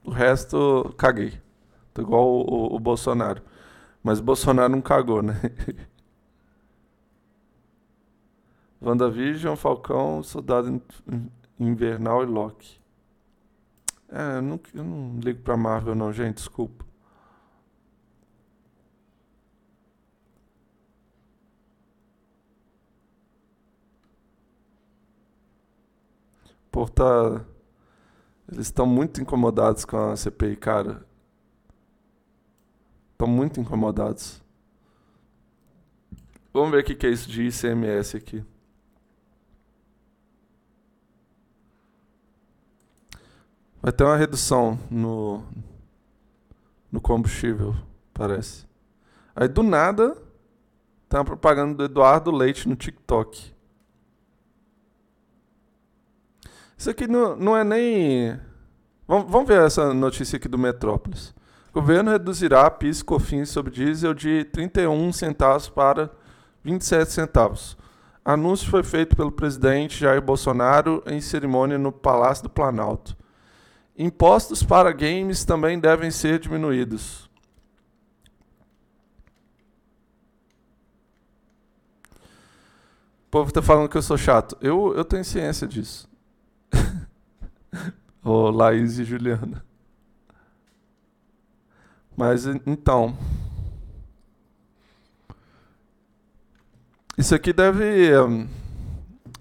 O resto, caguei. Tô igual o, o, o Bolsonaro. Mas o Bolsonaro não cagou, né? WandaVision, Falcão, Soldado Invernal e Loki. É, eu não, eu não ligo pra Marvel não, gente, desculpa. Pô, tá. Eles estão muito incomodados com a CPI, cara. Estão muito incomodados. Vamos ver o que é isso de ICMS aqui. Vai ter uma redução no, no combustível, parece. Aí do nada, tem uma propaganda do Eduardo Leite no TikTok. Isso aqui não, não é nem. Vamos, vamos ver essa notícia aqui do Metrópolis. Governo reduzirá PIS COFINS sobre diesel de 31 centavos para 27 centavos. Anúncio foi feito pelo presidente Jair Bolsonaro em cerimônia no Palácio do Planalto. Impostos para games também devem ser diminuídos. O povo está falando que eu sou chato. Eu, eu tenho ciência disso. Ô, Laís e Juliana. Mas então. Isso aqui deve.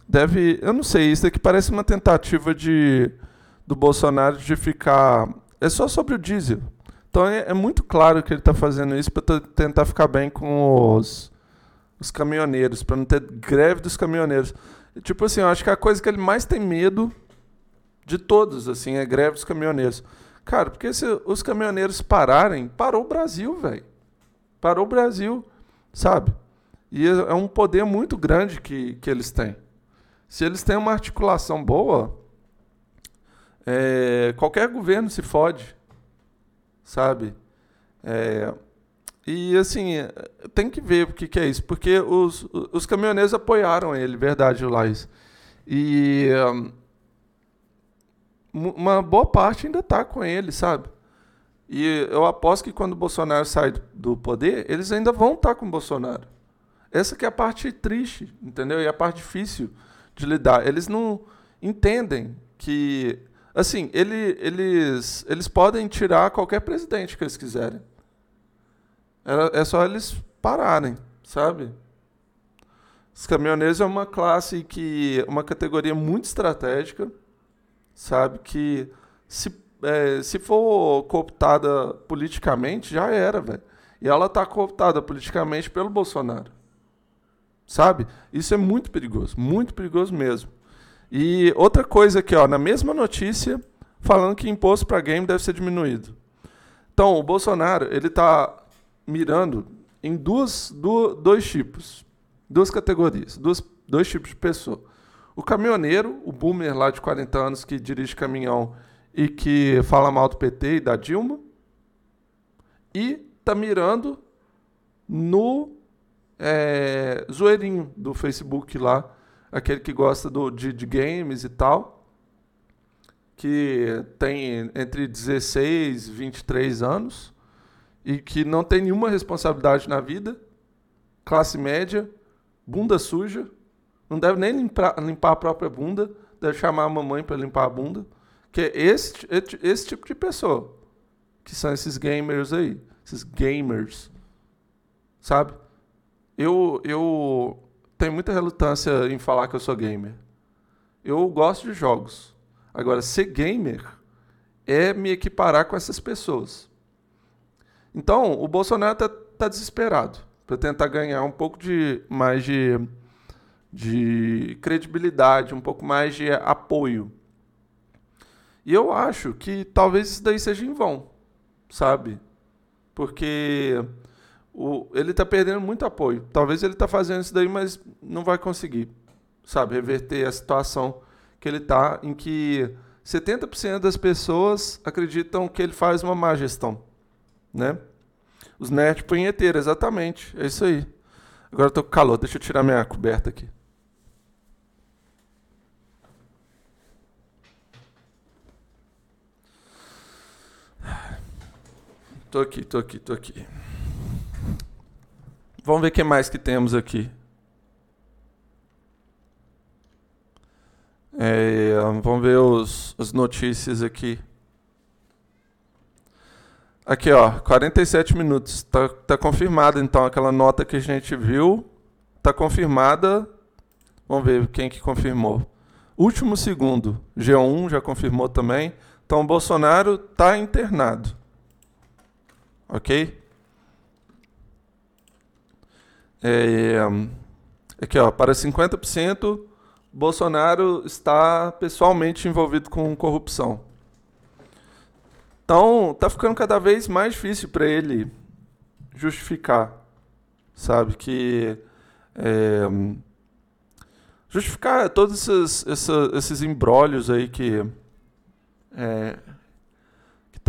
Deve. Eu não sei, isso aqui parece uma tentativa de do Bolsonaro de ficar. É só sobre o diesel. Então é, é muito claro que ele está fazendo isso para tentar ficar bem com os, os caminhoneiros, para não ter greve dos caminhoneiros. Tipo assim, eu acho que a coisa que ele mais tem medo de todos, assim, é greve dos caminhoneiros. Cara, porque se os caminhoneiros pararem, parou o Brasil, velho. Parou o Brasil, sabe? E é, é um poder muito grande que, que eles têm. Se eles têm uma articulação boa, é, qualquer governo se fode, sabe? É, e assim, tem que ver o que, que é isso, porque os, os caminhoneiros apoiaram ele, verdade, Laís. E um, uma boa parte ainda está com ele, sabe? E eu aposto que quando o Bolsonaro sai do poder, eles ainda vão estar tá com o Bolsonaro. Essa que é a parte triste, entendeu? E a parte difícil de lidar. Eles não entendem que, assim, ele, eles, eles podem tirar qualquer presidente que eles quiserem. É, é só eles pararem, sabe? Os caminhoneiros é uma classe que, uma categoria muito estratégica sabe? Que se é, se for cooptada politicamente, já era, velho. E ela tá cooptada politicamente pelo Bolsonaro. Sabe? Isso é muito perigoso, muito perigoso mesmo. E outra coisa aqui, ó, na mesma notícia, falando que imposto para game deve ser diminuído. Então, o Bolsonaro, ele está mirando em duas, duas, dois tipos, duas categorias, duas, dois tipos de pessoa. O caminhoneiro, o boomer lá de 40 anos que dirige caminhão e que fala mal do PT e da Dilma, e tá mirando no é, zoeirinho do Facebook lá, aquele que gosta do, de, de games e tal, que tem entre 16 e 23 anos e que não tem nenhuma responsabilidade na vida, classe média, bunda suja, não deve nem limpar, limpar a própria bunda, deve chamar a mamãe para limpar a bunda, que é esse, esse tipo de pessoa, que são esses gamers aí, esses gamers, sabe? Eu, eu tenho muita relutância em falar que eu sou gamer. Eu gosto de jogos. Agora, ser gamer é me equiparar com essas pessoas. Então, o Bolsonaro está tá desesperado para tentar ganhar um pouco de mais de, de credibilidade, um pouco mais de apoio. E eu acho que talvez isso daí seja em vão, sabe? Porque o, ele está perdendo muito apoio. Talvez ele está fazendo isso daí, mas não vai conseguir, sabe? Reverter a situação que ele está, em que 70% das pessoas acreditam que ele faz uma má gestão né? Os nerd punheteiros, exatamente. É isso aí. Agora eu tô com calor, deixa eu tirar minha coberta aqui. Tô aqui, tô aqui, tô aqui. Vamos ver o que mais que temos aqui. É, vamos ver os, as notícias aqui. Aqui, ó, 47 minutos. Tá, tá confirmada, então, aquela nota que a gente viu. Tá confirmada. Vamos ver quem que confirmou. Último segundo. G1 já confirmou também. Então, Bolsonaro tá internado. Ok? É, aqui, ó, para 50%, Bolsonaro está pessoalmente envolvido com corrupção. Então, tá ficando cada vez mais difícil para ele justificar, sabe? Que. É, justificar todos esses, esses, esses aí que. É,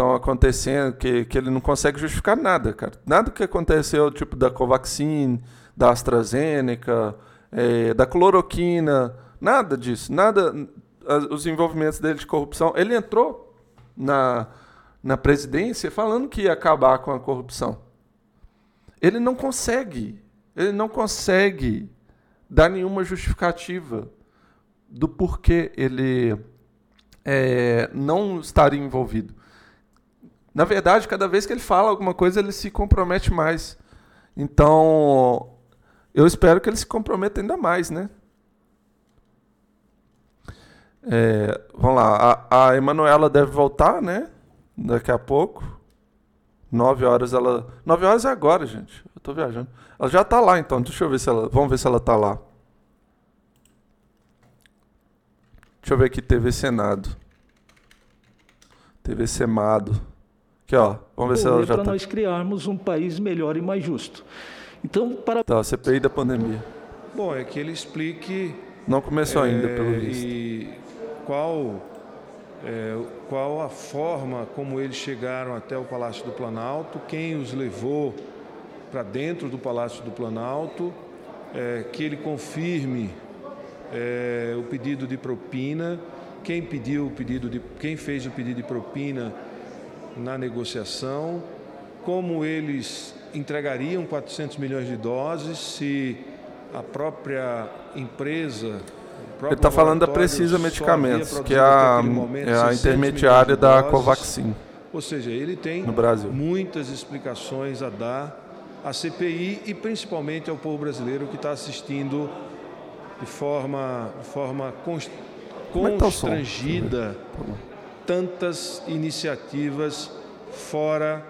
estão acontecendo, que, que ele não consegue justificar nada, cara. Nada que aconteceu, tipo da Covaxin, da AstraZeneca, é, da cloroquina, nada disso, nada, os envolvimentos dele de corrupção. Ele entrou na, na presidência falando que ia acabar com a corrupção. Ele não consegue, ele não consegue dar nenhuma justificativa do porquê ele é, não estaria envolvido. Na verdade, cada vez que ele fala alguma coisa, ele se compromete mais. Então, eu espero que ele se comprometa ainda mais, né? É, vamos lá, a, a Emanuela deve voltar, né? daqui a pouco. Nove horas ela. Nove horas é agora, gente. Eu tô viajando. Ela já tá lá então. Deixa eu ver se ela. Vamos ver se ela tá lá. Deixa eu ver aqui, TV Senado. TV Semado. Aqui, ó. Vamos ver se ela já para tá. nós criarmos um país melhor e mais justo. Então, para. Tá, CPI da pandemia. Bom, é que ele explique. Não começou é, ainda, pelo visto. E qual é, qual a forma como eles chegaram até o Palácio do Planalto, quem os levou para dentro do Palácio do Planalto, é, que ele confirme é, o pedido de propina, quem pediu o pedido de, quem fez o pedido de propina na negociação, como eles entregariam 400 milhões de doses se a própria empresa ele está falando da Precisa Medicamentos, que é a, é a intermediária da Covaxin. Ou seja, ele tem no Brasil. muitas explicações a dar à CPI e principalmente ao povo brasileiro que está assistindo de forma, de forma é tá constrangida tantas iniciativas fora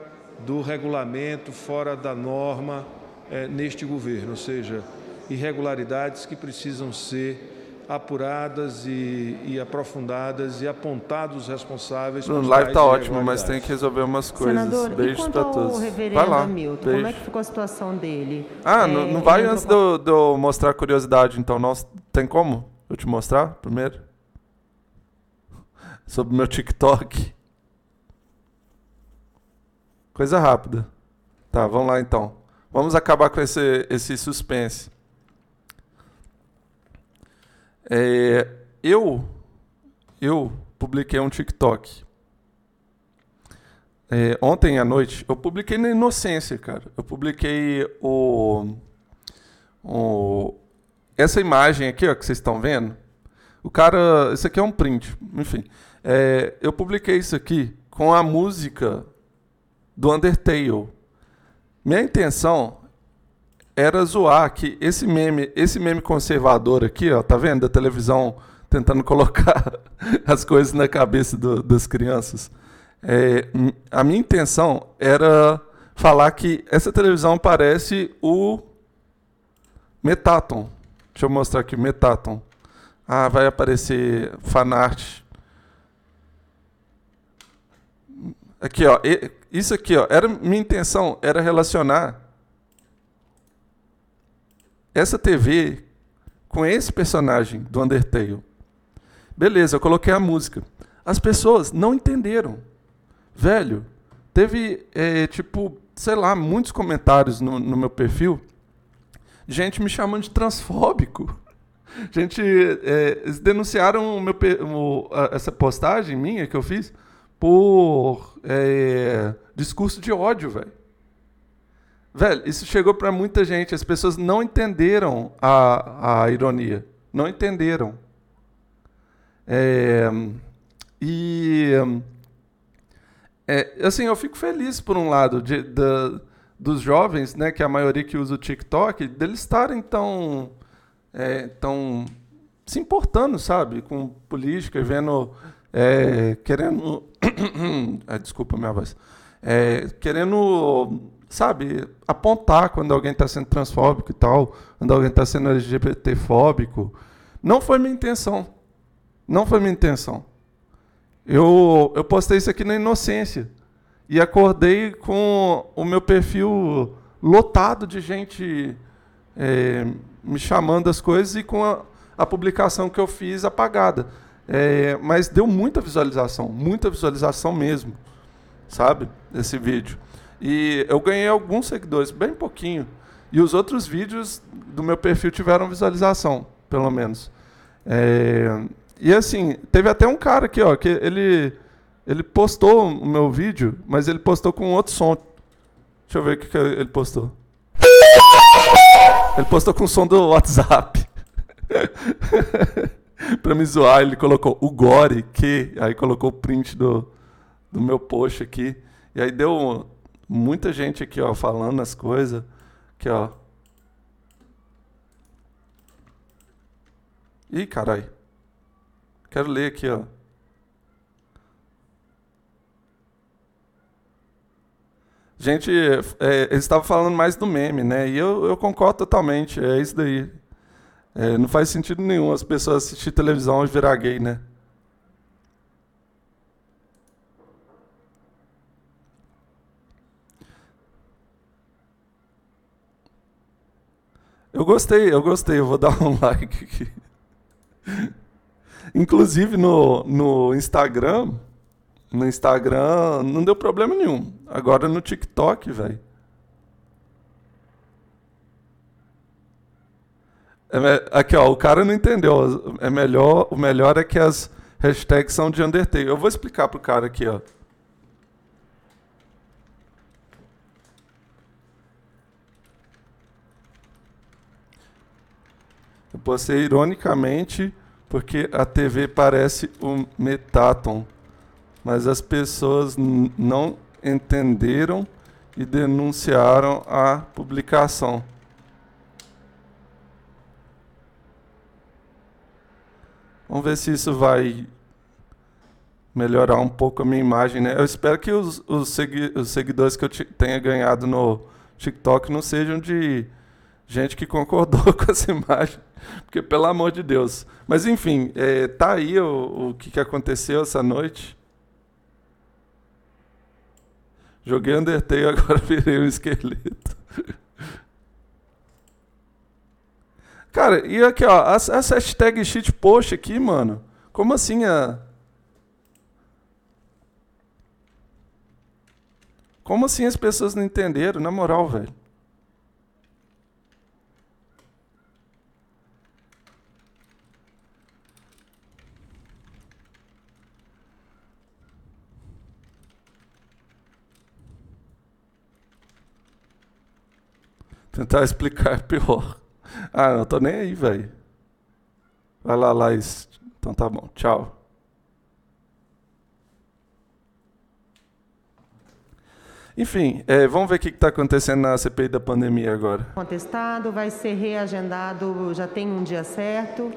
do regulamento, fora da norma é, neste governo, ou seja, irregularidades que precisam ser apuradas e, e, aprofundadas e apontados os responsáveis. O live está ótimo, mas tem que resolver umas coisas. Senador, Beijos para todos. O reverendo vai lá. Hamilton, Beijo. como é que ficou a situação dele? Ah, é, não, não vai antes de eu, mostrar curiosidade, então. Não, tem como eu te mostrar primeiro? Sobre meu TikTok. Coisa rápida. Tá, vamos lá então. Vamos acabar com esse, esse suspense. É, eu, eu publiquei um TikTok. É, ontem à noite, eu publiquei na inocência, cara. Eu publiquei o, o essa imagem aqui, ó, que vocês estão vendo. O cara, isso aqui é um print, enfim. É, eu publiquei isso aqui com a música do Undertale. Minha intenção era zoar que esse meme, esse meme conservador aqui, ó, tá vendo? Da televisão tentando colocar as coisas na cabeça do, das crianças. É, a minha intenção era falar que essa televisão parece o Metaton. Deixa eu mostrar aqui, Metaton. Ah, vai aparecer fanart. Aqui, ó. Isso aqui, ó. Era, minha intenção era relacionar essa TV com esse personagem do Undertale. Beleza, eu coloquei a música. As pessoas não entenderam. Velho, teve, é, tipo, sei lá, muitos comentários no, no, meu perfil. Gente me chamando de transfóbico. Gente, é, eles denunciaram o meu, o, a, essa postagem minha que eu fiz por é, discurso de ódio, velho. Velho, isso chegou para muita gente. As pessoas não entenderam a, a ironia. Não entenderam. É, e. É, assim, eu fico feliz, por um lado, de, de, dos jovens, né, que é a maioria que usa o TikTok, deles estarem tão, é, tão se importando, sabe, com política, vendo, é, querendo, ah, desculpa minha voz, é, querendo sabe, apontar quando alguém está sendo transfóbico e tal, quando alguém está sendo LGBTfóbico. Não foi minha intenção. Não foi minha intenção. Eu, eu postei isso aqui na inocência. E acordei com o meu perfil lotado de gente é, me chamando as coisas e com a, a publicação que eu fiz apagada. É, mas deu muita visualização, muita visualização mesmo, sabe? Esse vídeo. E eu ganhei alguns seguidores, bem pouquinho. E os outros vídeos do meu perfil tiveram visualização, pelo menos. É, e assim, teve até um cara aqui, ó, que ele, ele postou o meu vídeo, mas ele postou com outro som. Deixa eu ver o que, que ele postou. Ele postou com o som do WhatsApp. pra me zoar, ele colocou o Gore, que. Aí colocou o print do, do meu post aqui. E aí deu Muita gente aqui, ó, falando as coisas. Aqui, ó. Ih, carai. Quero ler aqui, ó. Gente, é, eles estavam falando mais do meme, né? E eu, eu concordo totalmente. É isso daí. É, não faz sentido nenhum as pessoas assistir televisão e virar gay, né? Eu gostei, eu gostei, eu vou dar um like aqui. Inclusive no, no Instagram, no Instagram não deu problema nenhum. Agora no TikTok, velho. É, aqui, ó, o cara não entendeu. É melhor, o melhor é que as hashtags são de Undertale. Eu vou explicar pro cara aqui, ó. Eu postei ironicamente porque a TV parece um Metaton, mas as pessoas não entenderam e denunciaram a publicação. Vamos ver se isso vai melhorar um pouco a minha imagem, né? Eu espero que os, os, segui os seguidores que eu tenha ganhado no TikTok não sejam de gente que concordou com essa imagem, porque pelo amor de Deus. Mas enfim, é, tá aí o, o que, que aconteceu essa noite. Joguei Undertale, agora virei um esqueleto. Cara, e aqui, ó, essa hashtag shitpost aqui, mano. Como assim a. Como assim as pessoas não entenderam? Na moral, velho. Tentar explicar é pior. Ah, não tô nem aí, velho. Vai lá, Laís. Então tá bom. Tchau. Enfim, é, vamos ver o que está acontecendo na CPI da pandemia agora. Contestado, vai ser reagendado, já tem um dia certo.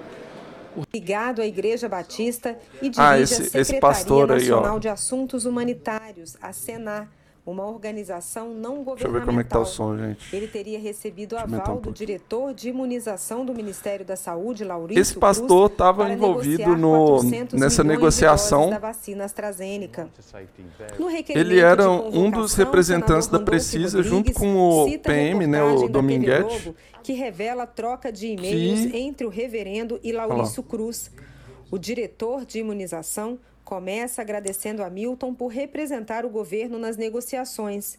Ligado à Igreja Batista e dirige ah, esse, a Secretaria Nacional aí, de Assuntos Humanitários, a Senar uma organização não governamental. Deixa eu ver como é que tá o som, gente. Ele teria recebido aval um do diretor de imunização do Ministério da Saúde, Laurício Esse pastor estava envolvido no, nessa negociação. Da vacina AstraZeneca. Ele era um dos representantes da Precisa junto com o PM, né, o Dominguete. Que revela troca de e-mails que... entre o reverendo e Laurício Cruz. O diretor de imunização Começa agradecendo a Milton por representar o governo nas negociações.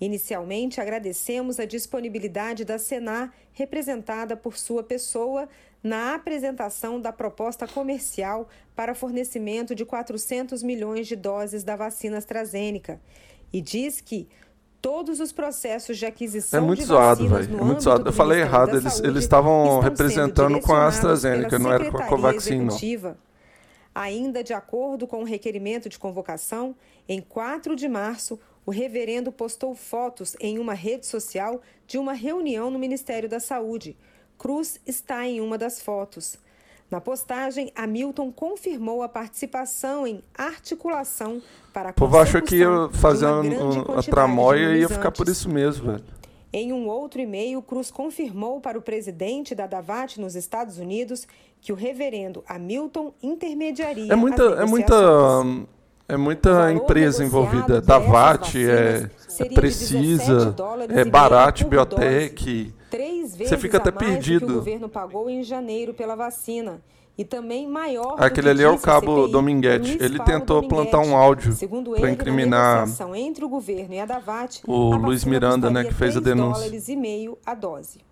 Inicialmente, agradecemos a disponibilidade da Senar, representada por sua pessoa, na apresentação da proposta comercial para fornecimento de 400 milhões de doses da vacina AstraZeneca. E diz que todos os processos de aquisição é muito de zoado, velho. É muito zoado. Eu falei errado. Eles, eles estavam representando com a AstraZeneca, não era com a Covaxin, não. Ainda de acordo com o requerimento de convocação, em 4 de março, o reverendo postou fotos em uma rede social de uma reunião no Ministério da Saúde. Cruz está em uma das fotos. Na postagem, Hamilton confirmou a participação em articulação para a O povo achou que ia fazer uma, tramóia e ia ficar por isso mesmo, velho. Em um outro e-mail, Cruz confirmou para o presidente da Davat nos Estados Unidos que o reverendo Hamilton intermediaria. É muita, é muita, é muita empresa envolvida. Davat é, é Precisa, é Barat Biotech. Você fica até perdido. Que o governo pagou em janeiro pela vacina e também maior Aquele ali é o cabo CPI, Dominguete. Ele tentou plantar um áudio para incriminar entre o governo e a Davat, o Luiz Miranda, né, que fez a denúncia. e meio a dose.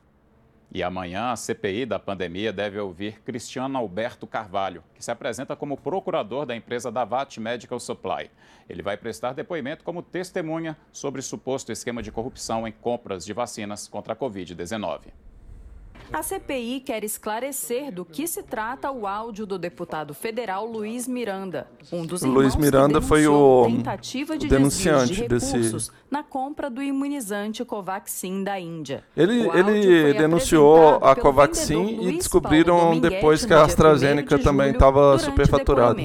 E amanhã a CPI da pandemia deve ouvir Cristiano Alberto Carvalho, que se apresenta como procurador da empresa Davat Medical Supply. Ele vai prestar depoimento como testemunha sobre suposto esquema de corrupção em compras de vacinas contra a Covid-19. A CPI quer esclarecer do que se trata o áudio do deputado federal Luiz Miranda, um dos Luiz Miranda foi o tentativa de denunciante de desse na compra do imunizante Covaxin da Índia. Ele, ele denunciou a Covaxin e descobriram depois que a AstraZeneca também estava superfaturada.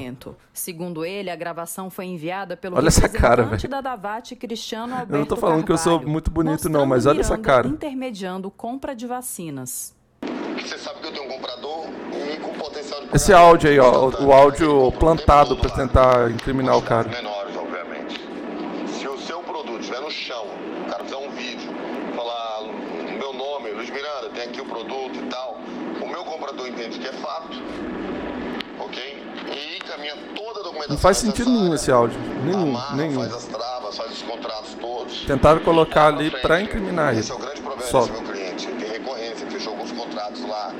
Segundo ele, a gravação foi enviada pelo olha essa cara, velho. da Davat, Cristiano Alberto Eu não estou falando Carvalho, que eu sou muito bonito não, mas olha essa cara. intermediando compra de vacinas. Você sabe que eu tenho um comprador com potencial de Esse áudio aí, ó, o áudio plantado para tentar incriminar o cara. Menores, obviamente. Se o seu produto estiver no chão, o cara fizer um vídeo, falar o meu nome, Luiz Miranda, tem aqui o produto e tal, o meu comprador entende que é fato, ok? E encaminha toda a documentação. Não faz sentido nenhum esse áudio. Nenhum, amarra, nenhum. Faz as travas, faz os contratos todos. Tentaram colocar ali para incriminar ele. Esse é o grande problema Só. desse meu cliente. Ele tem recorrência, fechou alguns contratos lá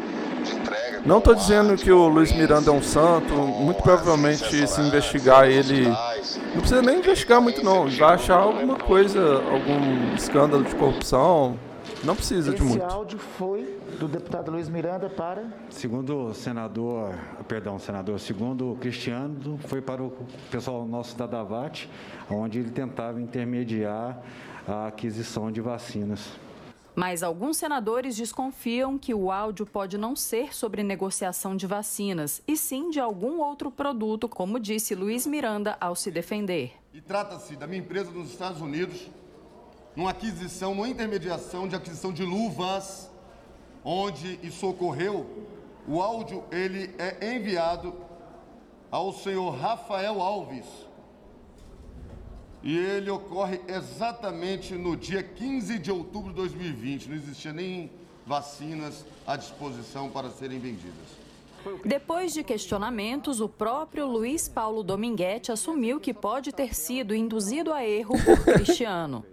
de entrega. Não estou dizendo que o Luiz Miranda é um santo. Muito provavelmente, se investigar ele. Não precisa nem investigar muito, não. Vai achar alguma coisa, algum escândalo de corrupção. Não precisa de muito. Esse áudio foi do deputado Luiz Miranda para? Segundo o senador, perdão, senador, segundo o Cristiano, foi para o pessoal nosso da Davat, onde ele tentava intermediar a aquisição de vacinas. Mas alguns senadores desconfiam que o áudio pode não ser sobre negociação de vacinas, e sim de algum outro produto, como disse Luiz Miranda ao se defender. E trata-se da minha empresa nos Estados Unidos, numa aquisição, numa intermediação de aquisição de luvas, onde isso ocorreu, o áudio ele é enviado ao senhor Rafael Alves. E ele ocorre exatamente no dia 15 de outubro de 2020. Não existia nem vacinas à disposição para serem vendidas. Depois de questionamentos, o próprio Luiz Paulo Dominguete assumiu que pode ter sido induzido a erro por Cristiano.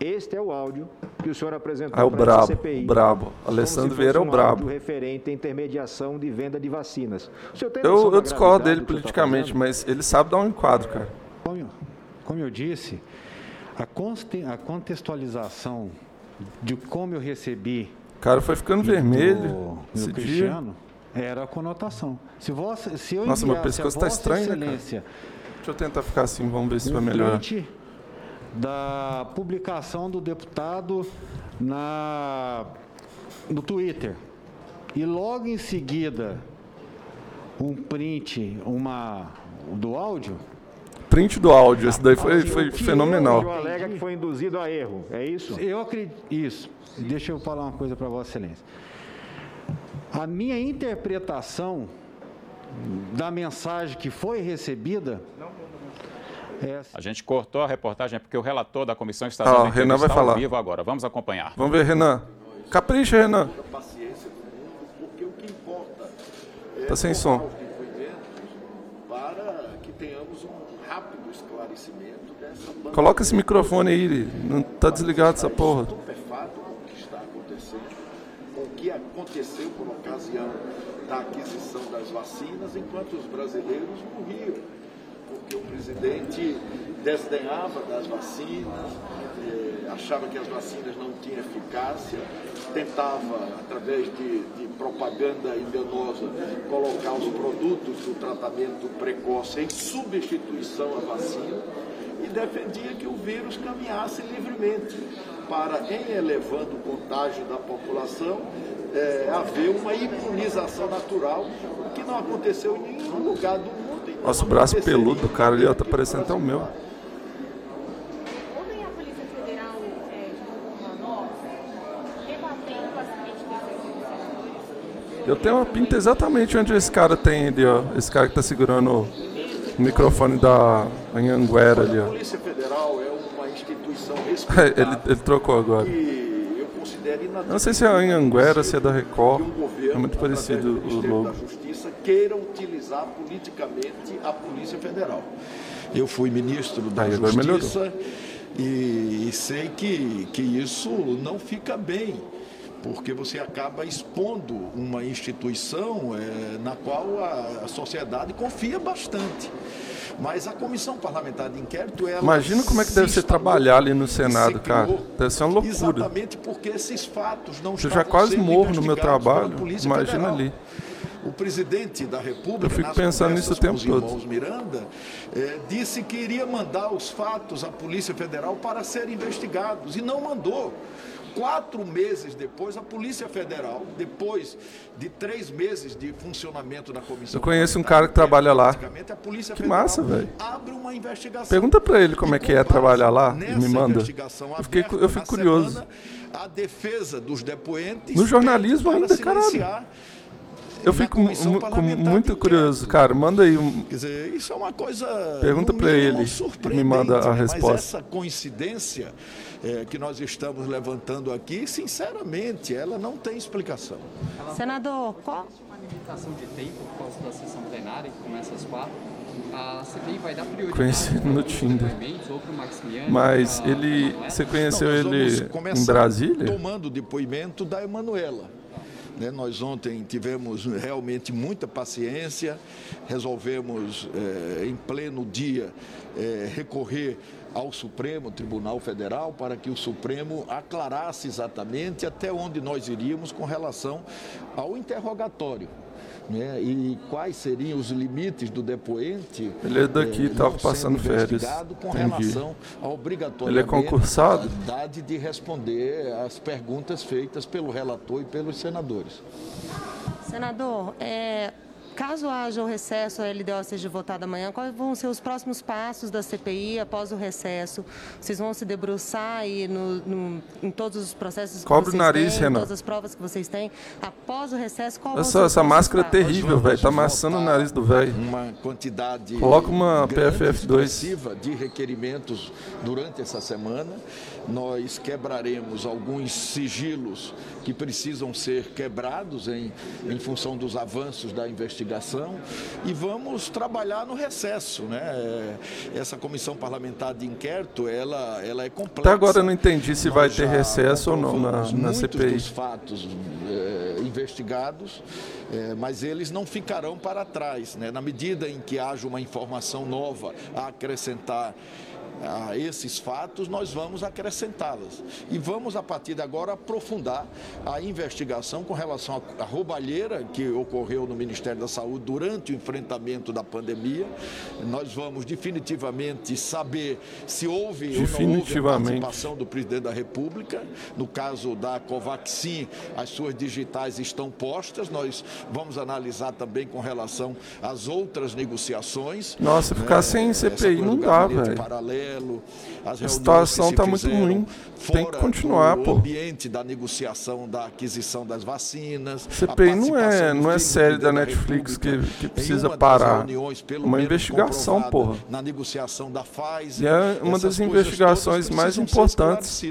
Este é o áudio que o senhor apresentou ah, é o para brabo, a CPI. brabo. Alessandro Vieira é o um brabo. referente à intermediação de venda de vacinas. eu, eu discordo dele tá politicamente, tá mas ele sabe dar um enquadro, cara. Como, eu disse, a, contextualização de como eu recebi. O cara foi ficando vermelho. Do, Cristiano dia. era a conotação. Se, você, se eu Nossa, meu pescoço está estranho, né, Deixa eu tentar ficar assim, vamos ver se vai melhorar da publicação do deputado na, no Twitter. E logo em seguida, um print uma, do áudio. Print do áudio, esse daí foi, foi fenomenal. O alega que foi induzido a erro, é isso? Eu acredito. Isso. Deixa eu falar uma coisa para Vossa Excelência. A minha interpretação da mensagem que foi recebida a gente cortou a reportagem porque o relator da comissão está dando ah, Renan vai falar. ao vivo agora. Vamos acompanhar. Vamos ver, Renan. Capricha, Renan. Tá sem som. Coloca esse microfone aí, não tá desligado essa porra. o que aconteceu por ocasião da aquisição das vacinas, enquanto os brasileiros morriam porque o presidente desdenhava das vacinas, achava que as vacinas não tinham eficácia, tentava, através de, de propaganda enganosa, colocar os produtos do tratamento precoce em substituição à vacina e defendia que o vírus caminhasse livremente para, em elevando o contágio da população, é, haver uma imunização natural, o que não aconteceu em nenhum lugar do mundo nossa, o braço peludo do cara ali, ó, tá parecendo até o meu. Eu tenho uma pinta exatamente onde esse cara tem ali, ó. Esse cara que tá segurando o microfone da Anhanguera ali, ó. A Polícia Federal é uma instituição ele, ele trocou agora. Não sei se é a Anhanguera, se é da Record. É muito parecido o logo queira utilizar politicamente a Polícia Federal. Eu fui ministro da Aí, Justiça e, e sei que, que isso não fica bem porque você acaba expondo uma instituição é, na qual a, a, sociedade confia bastante. Mas a comissão parlamentar de inquérito, ela Imagina como é que deve ser trabalhar ali no Senado, cara. Deve ser uma loucura. Exatamente porque esses fatos não Eu já quase morro no meu trabalho. Imagina Federal. ali o presidente da República, Eu fico pensando nisso o tempo todo. Miranda, eh, disse que iria mandar os fatos à Polícia Federal para serem investigados e não mandou. Quatro meses depois, a Polícia Federal, depois de três meses de funcionamento da comissão. Eu conheço um cara que trabalha lá. que massa, velho. Pergunta para ele como é que é trabalhar lá e me manda. Eu, fiquei, eu fico curioso. Semana, a defesa dos depoentes. No jornalismo ainda, caralho. Eu fico muito curioso, cara. Manda aí um. Quer dizer, isso é uma coisa. Pergunta para ele. Me manda a resposta. Mas essa coincidência é, que nós estamos levantando aqui, sinceramente, ela não tem explicação. Senador, qual uma limitação de tempo por causa da sessão plenária que começa às quatro? A CPI vai dar prioridade Conheci no Tinder. Mas ele, você conheceu não, ele em Brasília? Tomando depoimento da Emanuela. Né? Nós ontem tivemos realmente muita paciência, resolvemos é, em pleno dia é, recorrer ao Supremo Tribunal Federal para que o Supremo aclarasse exatamente até onde nós iríamos com relação ao interrogatório. né, e quais seriam os limites do depoente. Ele é daqui, estava passando férias. Com Entendi. relação à obrigatoriedade Ele é concursado? de responder às perguntas feitas pelo relator e pelos senadores. Senador, é, Caso haja o recesso, a LDO seja votada amanhã, quais vão ser os próximos passos da CPI após o recesso? Vocês vão se debruçar aí no, no, em todos os processos que Cobre vocês o nariz, têm, Renan. todas as provas que vocês têm? Após o recesso, qual vão Essa, essa máscara é terrível, velho. Tá amassando o nariz do velho. Uma quantidade Coloca uma grande, PFF2. expressiva de requerimentos durante essa semana. Nós quebraremos alguns sigilos que precisam ser quebrados em, em função dos avanços da investigação e vamos trabalhar no recesso, né? É, Essa comissão parlamentar de inquérito, ela, ela é complexa. Até agora eu não entendi se vai Nós ter já recesso ou não na, na CPI. dos fatos eh, investigados, eh, mas eles não ficarão para trás. Né? Na medida em que haja uma informação nova a acrescentar a esses fatos, nós vamos acrescentá-las. E vamos, a partir de agora, aprofundar a investigação com relação à roubalheira que ocorreu no Ministério da Saúde durante o enfrentamento da pandemia. Nós vamos definitivamente saber se houve ou não houve a participação do presidente da República. No caso da Covaxin, as suas digitais estão postas. Nós vamos analisar também com relação às outras negociações. Nossa, ficar né, sem CPI não dá, velho. paralelo, A situação que se tá muito ruim. Tem que continuar, pô. ambiente da negociação da aquisição das vacinas. CPI não é, não é série da Netflix que, que precisa parar. Uma investigação, porra. Na negociação da Pfizer. E é uma das investigações mais importantes.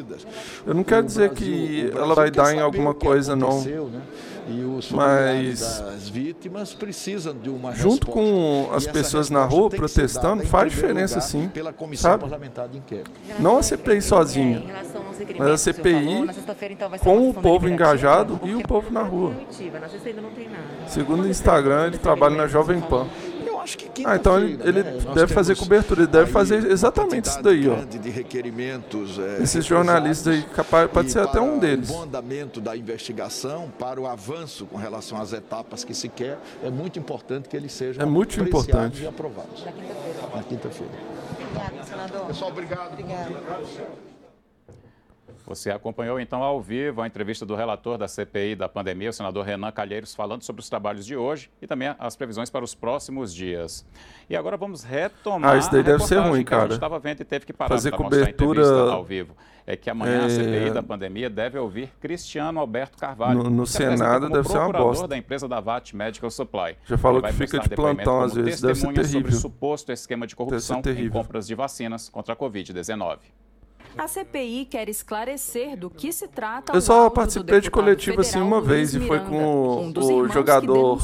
Eu não quero dizer que ela vai dar em alguma coisa, não. E os Mas das vítimas precisam de uma junto resposta. com E as pessoas na rua protestando, faz diferença lugar, sim. Pela comissão Sabe? parlamentar de inquérito. Não a CPI sozinha, mas a CPI então, com o povo engajado e Porque o povo na rua. Segundo o Instagram, ele trabalha na Jovem Pan. Acho que Ah, então ele, ele né, deve fazer cobertura, ele deve fazer exatamente isso daí, ó. grande de requerimentos, é, Esses jornalistas aí, capaz, pode ser até um deles. O bom andamento da investigação, para o avanço com relação às etapas que se quer, é muito importante que eles sejam É muito importante. e aprovados. Na quinta-feira. Obrigada, senador. Pessoal, obrigado. Obrigada. Você acompanhou então ao vivo a entrevista do relator da CPI da pandemia, o senador Renan Calheiros, falando sobre os trabalhos de hoje e também as previsões para os próximos dias. E agora vamos retomar Ah, isso daí a deve ser ruim, que a gente cara. estava vendo e teve que parar Fazer cobertura, entrevista ao vivo. É que amanhã é, a CPI da pandemia deve ouvir Cristiano Alberto Carvalho. No- no Senado deve ser uma bosta. da empresa da VAT Medical Supply. Já falou que fica de plantão às vezes, deve ser testemunha sobre terrível. suposto esquema de corrupção em terrível. compras de vacinas contra a Covid-19. A CPI quer esclarecer do que se trata Eu só participei de coletiva assim uma vez e foi Miranda, com um o jogador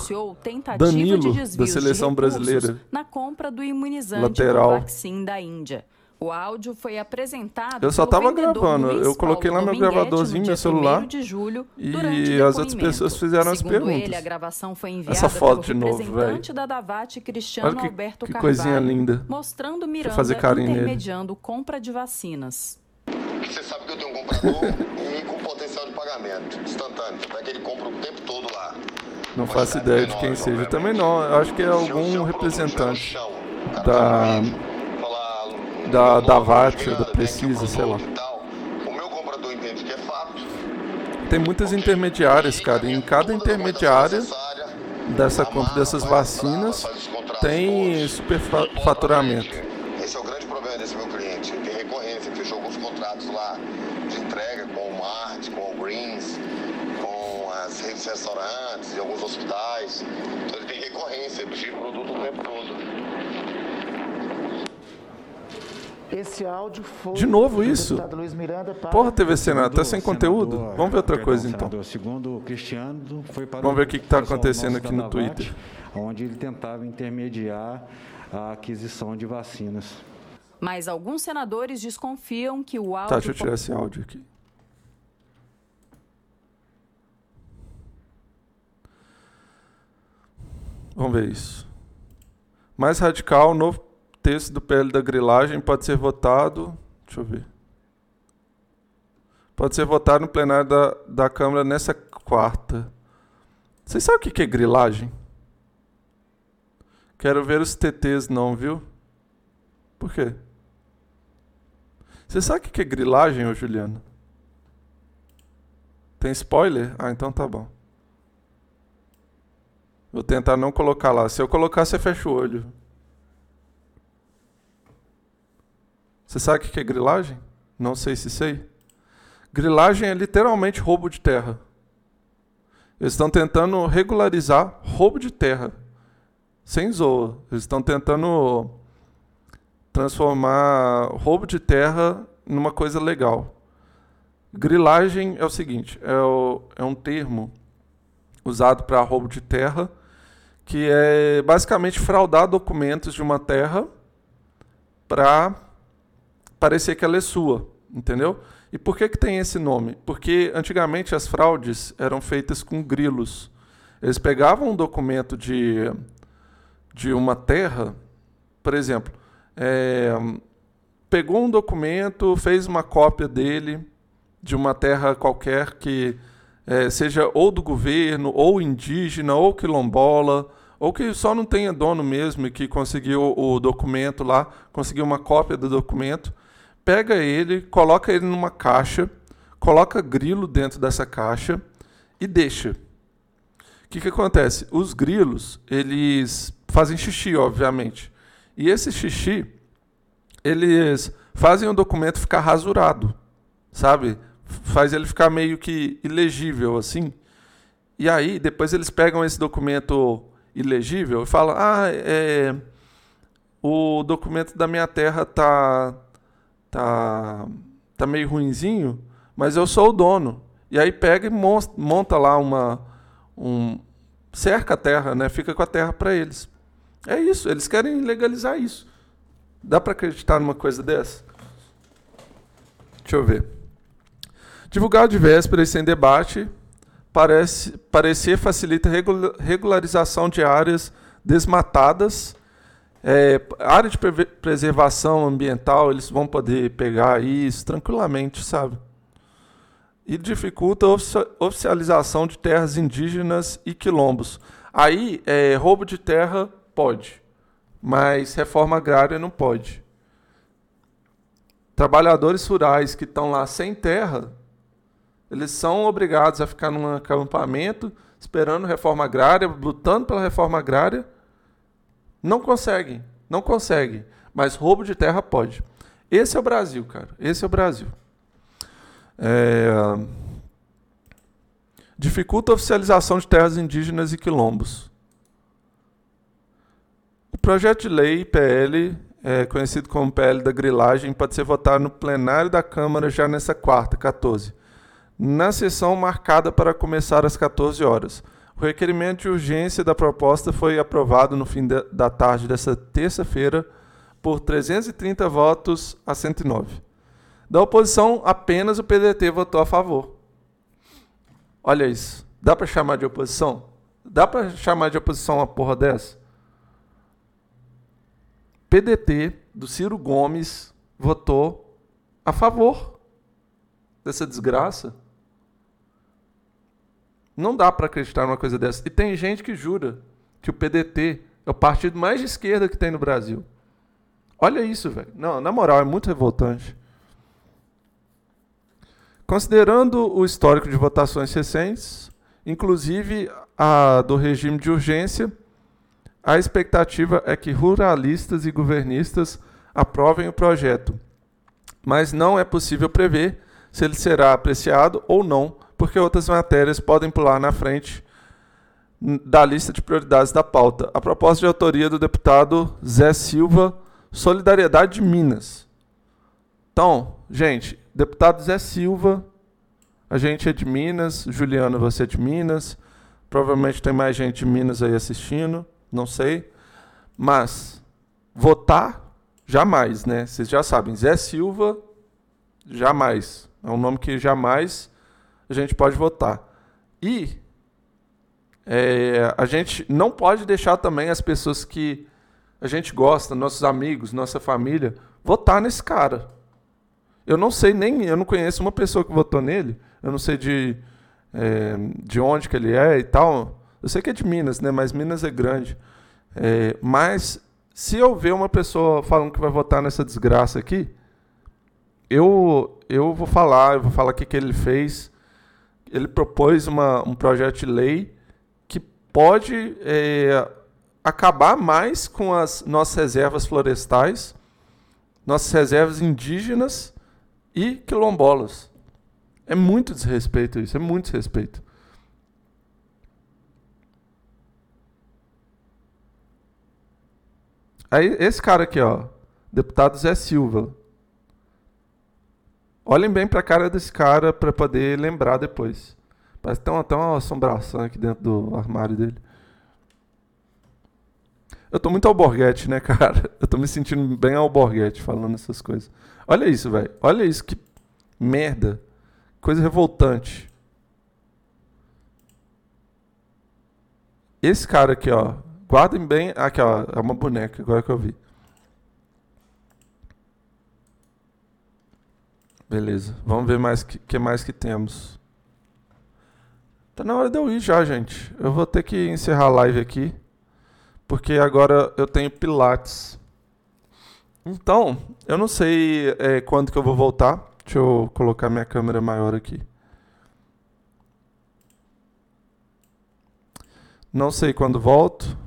Danilo, de da seleção brasileira. Na compra do imunizante Lateral. Covaxin da Índia. O áudio foi apresentado Eu só pelo tava vendedor gravando, Luiz eu coloquei lá Paulo meu Dominguete gravadorzinho, meu dia celular, 1º de julho, e as outras pessoas fizeram as Segundo perguntas. ele, a gravação foi enviada Essa foto de novo, representante da Davat, Cristiano Olha que- Alberto que Carvalho, coisinha linda. mostrando Miranda fazer carinho nele. intermediando compra de vacinas. Você sabe que eu tenho um comprador e com potencial de pagamento instantâneo. Até que ele compra o tempo todo lá. Não faço ideia de quem seja. Também não, eu acho que é algum representante da, da, da VAT, da Precisa, sei lá. É. Tem muitas intermediárias, cara, e em cada intermediária dessa compra dessas vacinas tem superfaturamento. Esse é o grande problema desse meu cliente. Ele tem recorrência, ele fechou alguns contratos lá de entrega com o Mart, com o Greens, com as redes de restaurantes e alguns hospitais. Então ele tem recorrência, ele precisa de produto o tempo todo. Esse áudio foi De novo isso? Luiz Miranda para Porra, TV Senado, tá sem conteúdo? senador, Vamos ver outra coisa então. senador, Segundo o Cristiano, foi para Vamos ver o que tá pessoal acontecendo aqui no Twitter. Onde ele tentava intermediar a aquisição de vacinas. Mas alguns senadores desconfiam que o áudio Tá, deixa eu tirar esse áudio aqui. Vamos ver isso. Mais radical, novo texto do PL da grilagem pode ser votado. Deixa eu ver. Pode ser votado no plenário da, da Câmara nessa quarta. Vocês sabem o que é grilagem? Quero ver os TTs não, viu? Por quê? Você sabe o que é grilagem, ô Juliano? Tem spoiler? Ah, então tá bom. Vou tentar não colocar lá. Se eu colocar, você fecha o olho. Você sabe o que é grilagem? Não sei se sei. Grilagem é literalmente roubo de terra. Eles estão tentando regularizar roubo de terra. Sem zoa. Eles estão tentando transformar roubo de terra numa coisa legal. Grilagem é o seguinte: é, o, é um termo usado para roubo de terra, que é basicamente fraudar documentos de uma terra para parecer que ela é sua, entendeu? E por que, que tem esse nome? Porque antigamente as fraudes eram feitas com grilos. Eles pegavam um documento de, de uma terra, por exemplo, é, pegou um documento, fez uma cópia dele de uma terra qualquer que é, seja ou do governo, ou indígena, ou quilombola, ou que só não tenha dono mesmo e que conseguiu o documento lá, conseguiu uma cópia do documento pega ele, coloca ele numa caixa, coloca grilo dentro dessa caixa e deixa. O que, que acontece? Os grilos, eles fazem xixi, obviamente. E esse xixi, eles fazem o documento ficar rasurado, sabe? Faz ele ficar meio que ilegível, assim. E aí, depois eles pegam esse documento ilegível e falam: ah, é, o documento da minha terra tá tá, tá meio ruinzinho, mas eu sou o dono. E aí pega e monta lá uma. Um, cerca a terra, né? Fica com a terra para eles. É isso, eles querem legalizar isso. Dá para acreditar numa coisa dessa? Deixa eu ver. Divulgar de vésperas sem debate parece, parecer facilita regularização de áreas desmatadas é, área de preservação ambiental, eles vão poder pegar isso tranquilamente, sabe? E dificulta a oficialização de terras indígenas e quilombos. Aí, é, roubo de terra pode, mas reforma agrária não pode. Trabalhadores rurais que estão lá sem terra, eles são obrigados a ficar num acampamento esperando reforma agrária, lutando pela reforma agrária não conseguem, não conseguem. Mas roubo de terra pode. Esse é o Brasil, cara. Esse é o Brasil. É... Dificulta a oficialização de terras indígenas e quilombos. O projeto de lei PL, é conhecido como PL da grilagem, pode ser votado no plenário da Câmara já nessa quarta, 14, na sessão marcada para começar às 14 horas. O requerimento de urgência da proposta foi aprovado no fim da tarde dessa terça-feira por 330 votos a 109. Da oposição, apenas o PDT votou a favor. Olha isso. Dá para chamar de oposição? Dá para chamar de oposição uma porra dessa? PDT do Ciro Gomes votou a favor dessa desgraça. Não dá para acreditar numa coisa dessa. E tem gente que jura que o PDT é o partido mais de esquerda que tem no Brasil. Olha isso, velho. Não, na moral, é muito revoltante. Considerando o histórico de votações recentes, inclusive a do regime de urgência, a expectativa é que ruralistas e governistas aprovem o projeto, mas não é possível prever se ele será apreciado ou não porque outras matérias podem pular na frente da lista de prioridades da pauta. A proposta de autoria do deputado Zé Silva, Solidariedade de Minas. Então, gente, deputado Zé Silva, a gente é de Minas, Juliano, você é de Minas, provavelmente tem mais gente de Minas aí assistindo, não sei, mas votar, jamais, né? Vocês já sabem, Zé Silva, jamais. É um nome que jamais a gente pode votar. E é, a gente não pode deixar também as pessoas que a gente gosta, nossos amigos, nossa família, votar nesse cara. Eu não sei nem, eu não conheço uma pessoa que votou nele, eu não sei de, é, de onde que ele é e tal. Eu sei que é de Minas, né? Mas Minas é grande. É, mas se eu ver uma pessoa falando que vai votar nessa desgraça aqui, eu, eu vou falar, eu vou falar o que, que ele fez. Ele propôs uma, um projeto de lei que pode é, acabar mais com as nossas reservas florestais, nossas reservas indígenas e quilombolas. É muito desrespeito isso, é muito desrespeito. Aí, esse cara aqui, ó, deputado Zé Silva. Olhem bem para a cara desse cara para poder lembrar depois. Parece que tem até uma assombração aqui dentro do armário dele. Eu tô muito alborguete, né, cara? Eu tô me sentindo bem alborguete falando essas coisas. Olha isso, velho. Olha isso, que merda. Coisa revoltante. Esse cara aqui, ó. Guardem bem. Aqui, ó. É uma boneca, agora que eu vi. Beleza. Vamos ver mais que, que mais que temos. Tá na hora de eu ir já, gente. Eu vou ter que encerrar a live aqui. Porque agora eu tenho Pilates. Então, eu não sei é, quando que eu vou voltar. Deixa eu colocar minha câmera maior aqui. Não sei quando volto.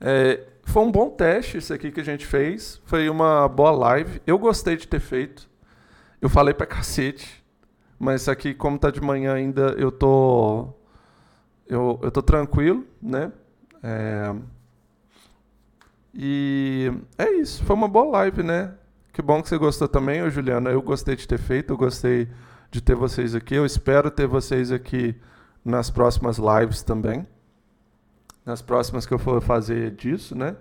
É, foi um bom teste isso aqui que a gente fez. Foi uma boa live. Eu gostei de ter feito. Eu falei pra cacete. Mas aqui, como tá de manhã ainda, eu tô. Eu, eu tô tranquilo, né? É... E é isso. Foi uma boa live, né? Que bom que você gostou também, ô Juliana. Eu gostei de ter feito, eu gostei de ter vocês aqui. Eu espero ter vocês aqui nas próximas lives também nas próximas que eu for fazer disso, né?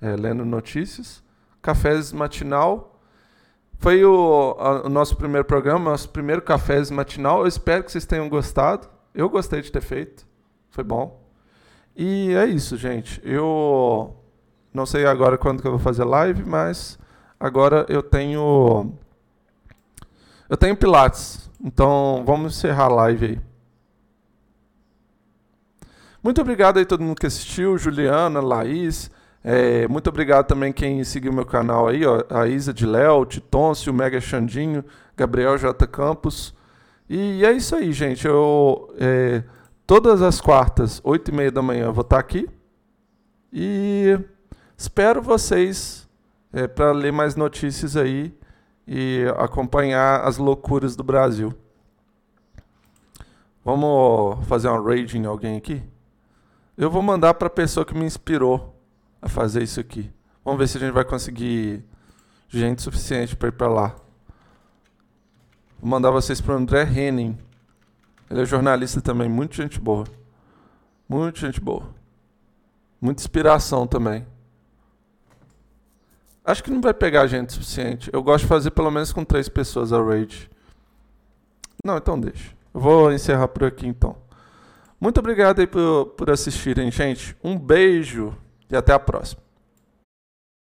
É, lendo notícias. Cafés matinal. Foi o, a, o, nosso primeiro programa, nosso primeiro cafés matinal. Eu espero que vocês tenham gostado. Eu gostei de ter feito. Foi bom. E é isso, gente. Eu não sei agora quando que eu vou fazer live, mas agora eu tenho eu tenho pilates. Então, vamos encerrar a live aí. Muito obrigado aí todo mundo que assistiu, Juliana, Laís. É, muito obrigado também quem seguiu meu canal aí, ó, a Isa de Léo, Titôncio, Mega Xandinho, Gabriel J. Campos. E é isso aí, gente. Eu, é, todas as quartas, 8 e meia da manhã, vou estar aqui. E espero vocês é, para ler mais notícias aí e acompanhar as loucuras do Brasil. Vamos fazer um raid em alguém aqui? Eu vou mandar para a pessoa que me inspirou a fazer isso aqui. Vamos ver se a gente vai conseguir gente suficiente para ir para lá. Vou mandar vocês para o André Henning. Ele é jornalista também, muito gente boa. Muito gente boa. Muita inspiração também. Acho que não vai pegar gente suficiente. Eu gosto de fazer pelo menos com três pessoas a raid. Não, então deixa. Eu vou encerrar por aqui então. Muito obrigado aí por, por assistirem, gente. Um beijo e até a próxima.